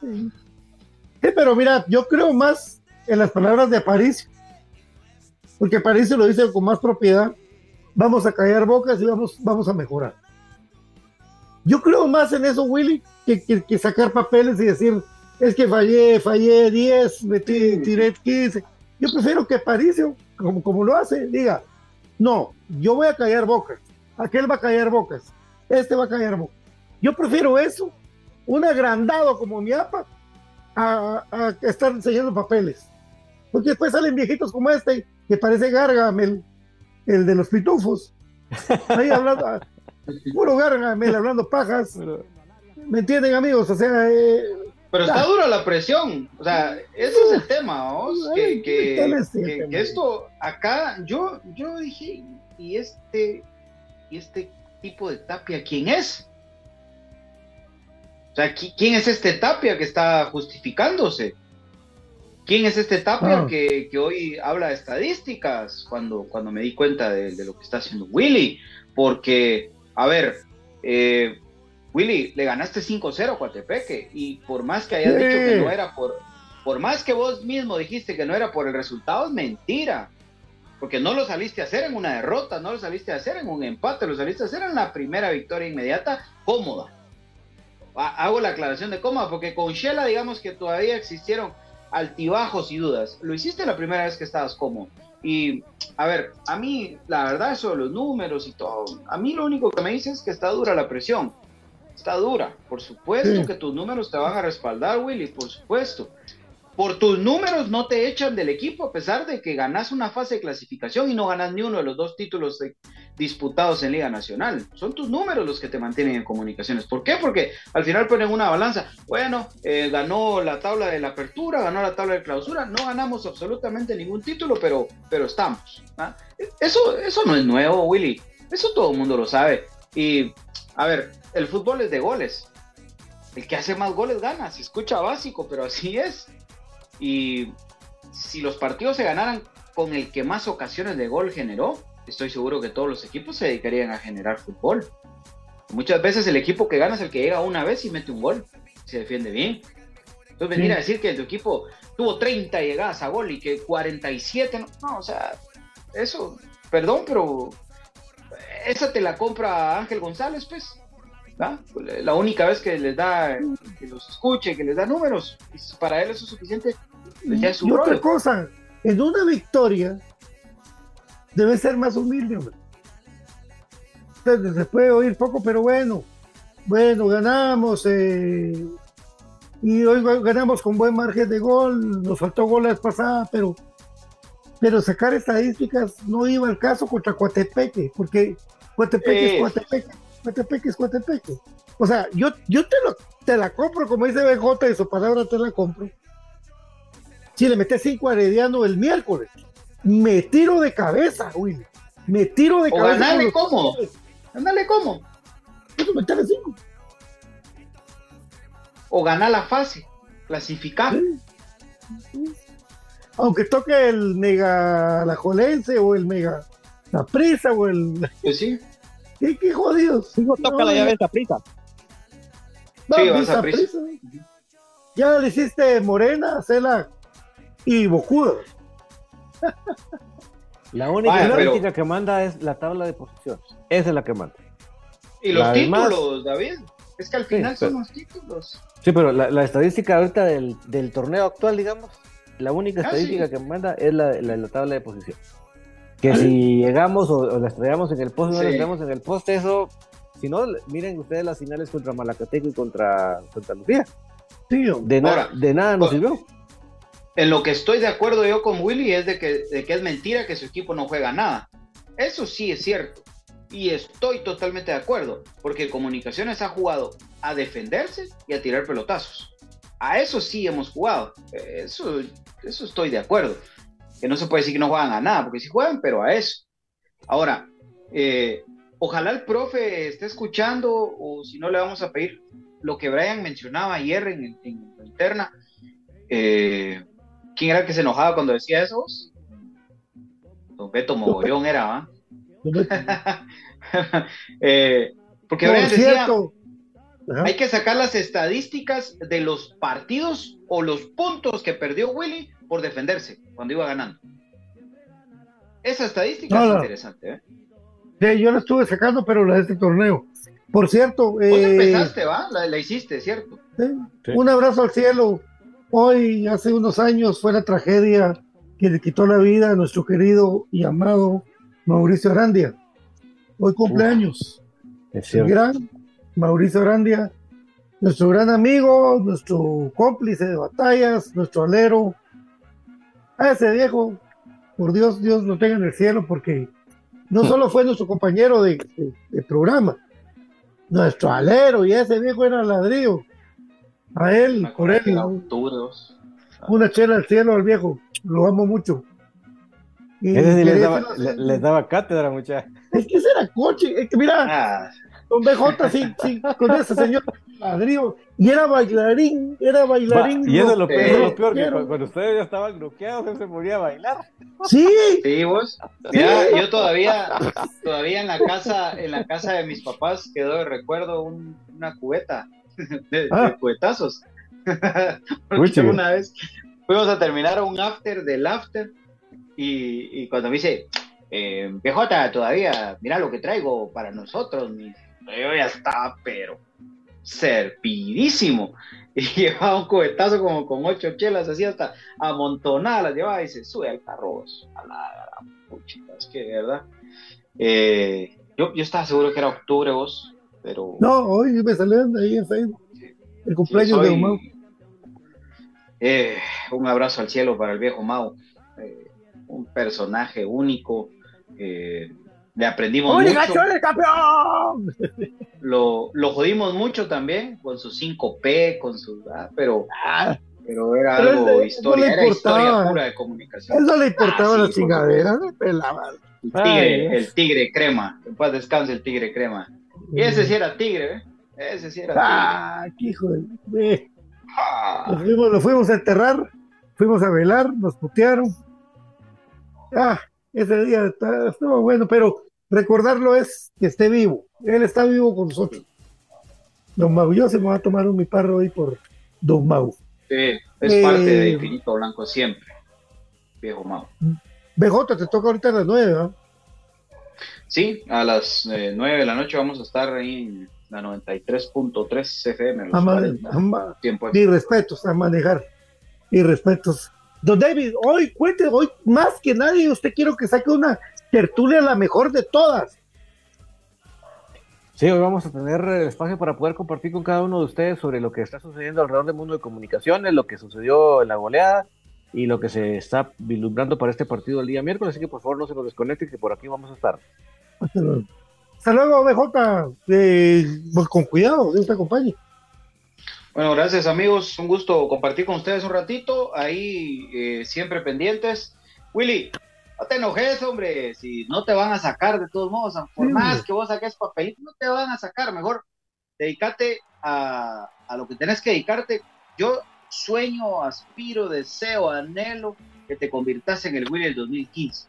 sí, pero mira, yo creo más en las palabras de Aparicio. Porque Aparicio lo dice con más propiedad. Vamos a callar bocas y vamos, vamos a mejorar. Yo creo más en eso, Willy, que, que- que sacar papeles y decir, es que fallé, fallé 10, metí, tiré 15. Yo prefiero que Aparicio, como, como lo hace, diga, no, yo voy a callar bocas, aquel va a callar bocas, este va a callar bocas. Yo prefiero eso, un agrandado como mi apa, a, a estar enseñando papeles. Porque después salen viejitos como este, que parece Gargamel, el de los pitufos. Ahí hablando, puro Gargamel hablando pajas. ¿Me entienden, amigos? O sea, eh, Pero está dura la presión, o sea, ese es el tema, ¿vos? Ay, que, esto acá, yo, yo dije, ¿y este, ¿y este tipo de Tapia quién es? O sea, ¿qui- ¿quién es este Tapia que está justificándose? ¿Quién es este Tapia que, que hoy habla de estadísticas cuando, cuando me di cuenta de, de lo que está haciendo Willy? Porque, a ver, eh, Willy, le ganaste 5-0 a Coatepeque y por más que hayas Sí. dicho que no era por, por más que vos mismo dijiste que no era por el resultado, es mentira. Porque no lo saliste a hacer en una derrota, no lo saliste a hacer en un empate, lo saliste a hacer en la primera victoria inmediata, cómoda. Ha- Hago la aclaración de cómoda, porque con Shela digamos que todavía existieron altibajos y dudas. Lo hiciste la primera vez que estabas cómodo. Y, a ver, a mí, la verdad, eso de los números y todo, a mí lo único que me dice es que está dura la presión. Está dura. Por supuesto Sí. que tus números te van a respaldar, Willy, por supuesto. Por tus números no te echan del equipo a pesar de que ganas una fase de clasificación y no ganas ni uno de los dos títulos de- disputados en Liga Nacional. Son tus números los que te mantienen en comunicaciones. ¿Por qué? Porque al final ponen una balanza. Bueno, eh, ganó la tabla de la apertura, ganó la tabla de clausura. No ganamos absolutamente ningún título, pero, pero estamos. ¿ah? Eso, eso no es nuevo, Willy. Eso todo el mundo lo sabe. Y, a ver, el fútbol es de goles. El que hace más goles gana. Se escucha básico, pero así es. Y si los partidos se ganaran con el que más ocasiones de gol generó, estoy seguro que todos los equipos se dedicarían a generar fútbol. Muchas veces el equipo que gana es el que llega una vez y mete un gol, se defiende bien. Entonces venir Sí. a decir que tu equipo tuvo 30 llegadas a gol y que 47, no, no, o sea, eso, perdón, pero esa te la compra Ángel González, pues. ¿va? La única vez que les da, que los escuche, que les da números, y para él eso es suficiente. Ya es su y otra cosa, en una victoria debe ser más humilde, hombre. Entonces, se puede oír poco, pero bueno, bueno, ganamos eh, y hoy ga- ganamos con buen margen de gol, nos faltó gol la vez pasada, pero, pero sacar estadísticas no iba al caso contra Coatepeque, porque Coatepeque Eh. es Coatepeque, Coatepeque es Coatepeque. O sea, yo, yo te, lo, te la compro, como dice BJ, y su palabra te la compro. Si le metes 5 a Herediano el miércoles, me tiro de cabeza, Willy. Me tiro de O cabeza. cómodo. jugadores. Ándale, ¿cómo? Eso meterle cinco. O ganar la fase, clasificar. Aunque toque el mega la Jolense o el mega la prisa o el. Pues sí. ¿Qué, qué jodidos? Fijo, toca la llave esta prisa. No, Sí, pues, vas a Saprissa. Ya le hiciste Morena, Cela y Bocuda. La única Vaya, pero- que manda es la tabla de posiciones. Esa es la que manda. Y los La demás- títulos, David. Es que al final pero- son los títulos. Sí, pero la, la estadística ahorita del, del torneo actual, digamos, la única Ah, estadística sí. que manda es la, la, la tabla de posiciones. Que si llegamos o, o la estrellamos en el poste o no la Sí. estrellamos en el poste, eso. Si no, miren ustedes las finales contra Malacateco y contra Santa Lucía. Sí. De, na- Ahora, de nada nos pues- sirvió. En lo que estoy de acuerdo yo con Willy es de que, es mentira que su equipo no juega nada. Eso sí es cierto. Y estoy totalmente de acuerdo. Porque Comunicaciones ha jugado a defenderse y a tirar pelotazos. A eso sí hemos jugado. Eso, eso estoy de acuerdo. Que no se puede decir que no juegan a nada, porque sí juegan, pero a eso. Ahora, eh, ojalá el profe esté escuchando, o si no le vamos a pedir lo que Brian mencionaba ayer en, en la interna. Eh, ¿Quién era el que se enojaba cuando decía eso? vos? Don Beto Mogollón era, ¿va? Eh, porque Por decía, cierto. Ajá. hay que sacar las estadísticas de los partidos o los puntos que perdió Willy por defenderse cuando iba ganando. Esa estadística No, es no. interesante, ¿eh? Sí, yo la estuve sacando, pero la de este torneo. Por cierto, Vos eh, empezaste, ¿va? La, la hiciste, ¿cierto? Sí. Sí. Un abrazo al cielo. Hoy, hace unos años, fue la tragedia que le quitó la vida a nuestro querido y amado Mauricio Arandia. Hoy cumpleaños. Es El gran Mauricio Arandia, nuestro gran amigo, nuestro cómplice de batallas, nuestro alero. A ese viejo, por Dios, Dios lo tenga en el cielo, porque no solo fue nuestro compañero de, de- de programa, nuestro alero, y ese viejo era ladrillo. A él, por él, una chela al cielo al viejo, lo amo mucho. Y Ese sí les daba, decirlo así, le- les daba cátedra, muchachos. Es que ese era coche, es que mira, Ah, con BJ, sí, sí, con ese señor ladrillo, y era bailarín, era bailarín. y eso es lo peor, Eh, eso es lo peor, que cuando ustedes ya estaban bloqueados, él se ponía a bailar. Sí, Sí, vos. Mira, yo todavía, todavía en la casa, en la casa de mis papás quedó de recuerdo un- una cubeta de, de Ah. Porque chico. una vez fuimos a terminar un after del after y, y cuando me dice, eh, PJ, todavía, mira lo que traigo para nosotros. mi- Yo ya estaba, pero serpidísimo. Y llevaba un cubetazo como con ocho chelas, así hasta amontonadas las llevaba y se sube al carro. A la gran puchita, es que verdad. eh, yo, yo estaba seguro que era octubre vos, pero no, hoy me salieron ahí en Facebook. El cumpleaños de soy- Omar. eh, un abrazo al cielo para el viejo Mau. eh, un personaje único. eh, le aprendimos mucho. ¡Obligaciones, campeón! Lo, lo jodimos mucho también con su 5P, con su. ah, pero, Ah, pero era Pero algo historia, era historia pura de comunicación. él no le importaba Ah, sí, la chingadera, pelaba. El tigre, Ay, el tigre crema. En paz descanse el tigre crema. Y ese sí era tigre, ¿eh? Ese sí era tigre. Ah, qué hijo de. eh, Ah, Lo fuimos, lo fuimos a enterrar, fuimos a velar, nos putearon. Ah, ese día estuvo bueno, pero recordarlo es que esté vivo. Él está vivo con nosotros. Don Mau, yo se me va a tomar un mi parro ahí por Don Mau. sí, es Eh, parte de Infinito Blanco siempre. Viejo Mau. BJ, te toca ahorita a las nueve, ¿no? Sí, a las eh, 9 de la noche vamos a estar ahí en la 93.3 FM. A ma- 40 a tiempo Mis respetos a manejar. Mis respetos. Don David, hoy, cuente, hoy más que nadie, usted quiero que saque una tertulia la mejor de todas. Sí, hoy vamos a tener eh, espacio para poder compartir con cada uno de ustedes sobre lo que está sucediendo alrededor del mundo de comunicaciones, lo que sucedió en la goleada y lo que se está vislumbrando para este partido el día miércoles. Así que por favor no se nos desconecten, que por aquí vamos a estar. Hasta luego. Hasta luego, BJ. Eh, pues, con cuidado, Dios te acompañe. Bueno, gracias amigos, un gusto compartir con ustedes un ratito, ahí eh, siempre pendientes. Willy, No te enojes, hombre, si no te van a sacar de todos modos, por más que vos saques papelito, no te van a sacar, mejor dedícate a, a lo que tenés que dedicarte. Yo sueño, aspiro, deseo, anhelo que te conviertas en el Willy del 2015.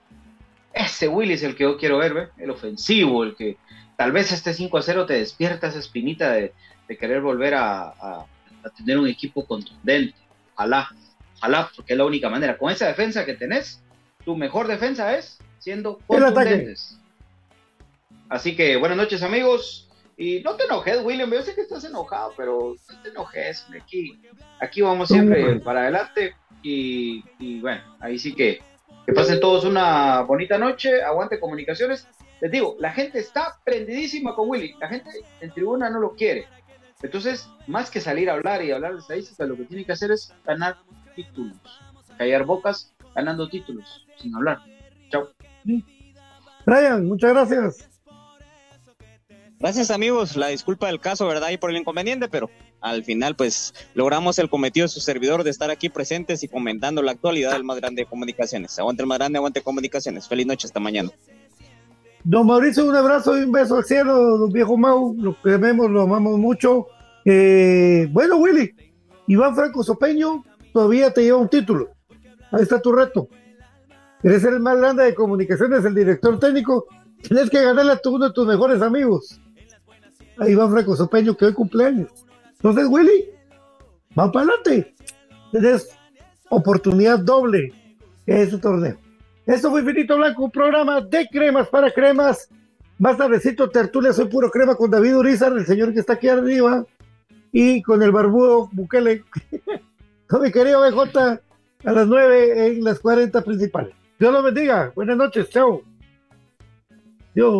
Ese Willy es el que yo quiero ver, ¿ve? el ofensivo, el que tal vez este 5 a 0 te despierta esa espinita de, de querer volver a, a, a, tener un equipo contundente. Ojalá, ojalá, porque es la única manera. Con esa defensa que tenés, tu mejor defensa es siendo contundentes. Así que buenas noches, amigos. Y no te enojes, William. Yo sé que estás enojado, pero no te enojes. Aquí, aquí vamos siempre para adelante. Y, y, bueno, ahí sí que, que pasen todos una bonita noche. Aguante comunicaciones. Les digo, la gente está prendidísima con Willy. La gente en tribuna no lo quiere. Entonces, más que salir a hablar y hablar de estadísticas, lo que tiene que hacer es ganar títulos. Callar bocas ganando títulos, sin hablar. Chao. Brian, muchas gracias. Gracias amigos, la disculpa del caso, ¿verdad? Y por el inconveniente, pero al final pues logramos el cometido de su servidor de estar aquí presentes y comentando la actualidad del más grande de comunicaciones. Aguante el más grande, aguante comunicaciones. Feliz noche, hasta mañana. Don Mauricio, un abrazo y un beso al cielo, don viejo Mau, lo queremos, lo amamos mucho. Eh, bueno, Willy, Iván Franco Sopeño todavía te lleva un título. Ahí está tu reto. Eres el más grande de comunicaciones, el director técnico. Tienes que ganarle a uno de tus mejores amigos. Ahí va Franco Sopeño, que hoy cumpleaños. Entonces, Willy, va para adelante. Tienes oportunidad doble en este torneo. Esto fue Infinito Blanco, un programa de cremas para cremas. Más tardecito, tertulia, soy puro crema con David Urizar, el señor que está aquí arriba, y con el barbudo Bukele. con mi querido BJ a las 9 en las 40 principales. Dios los bendiga. Buenas noches. Chao. Dios.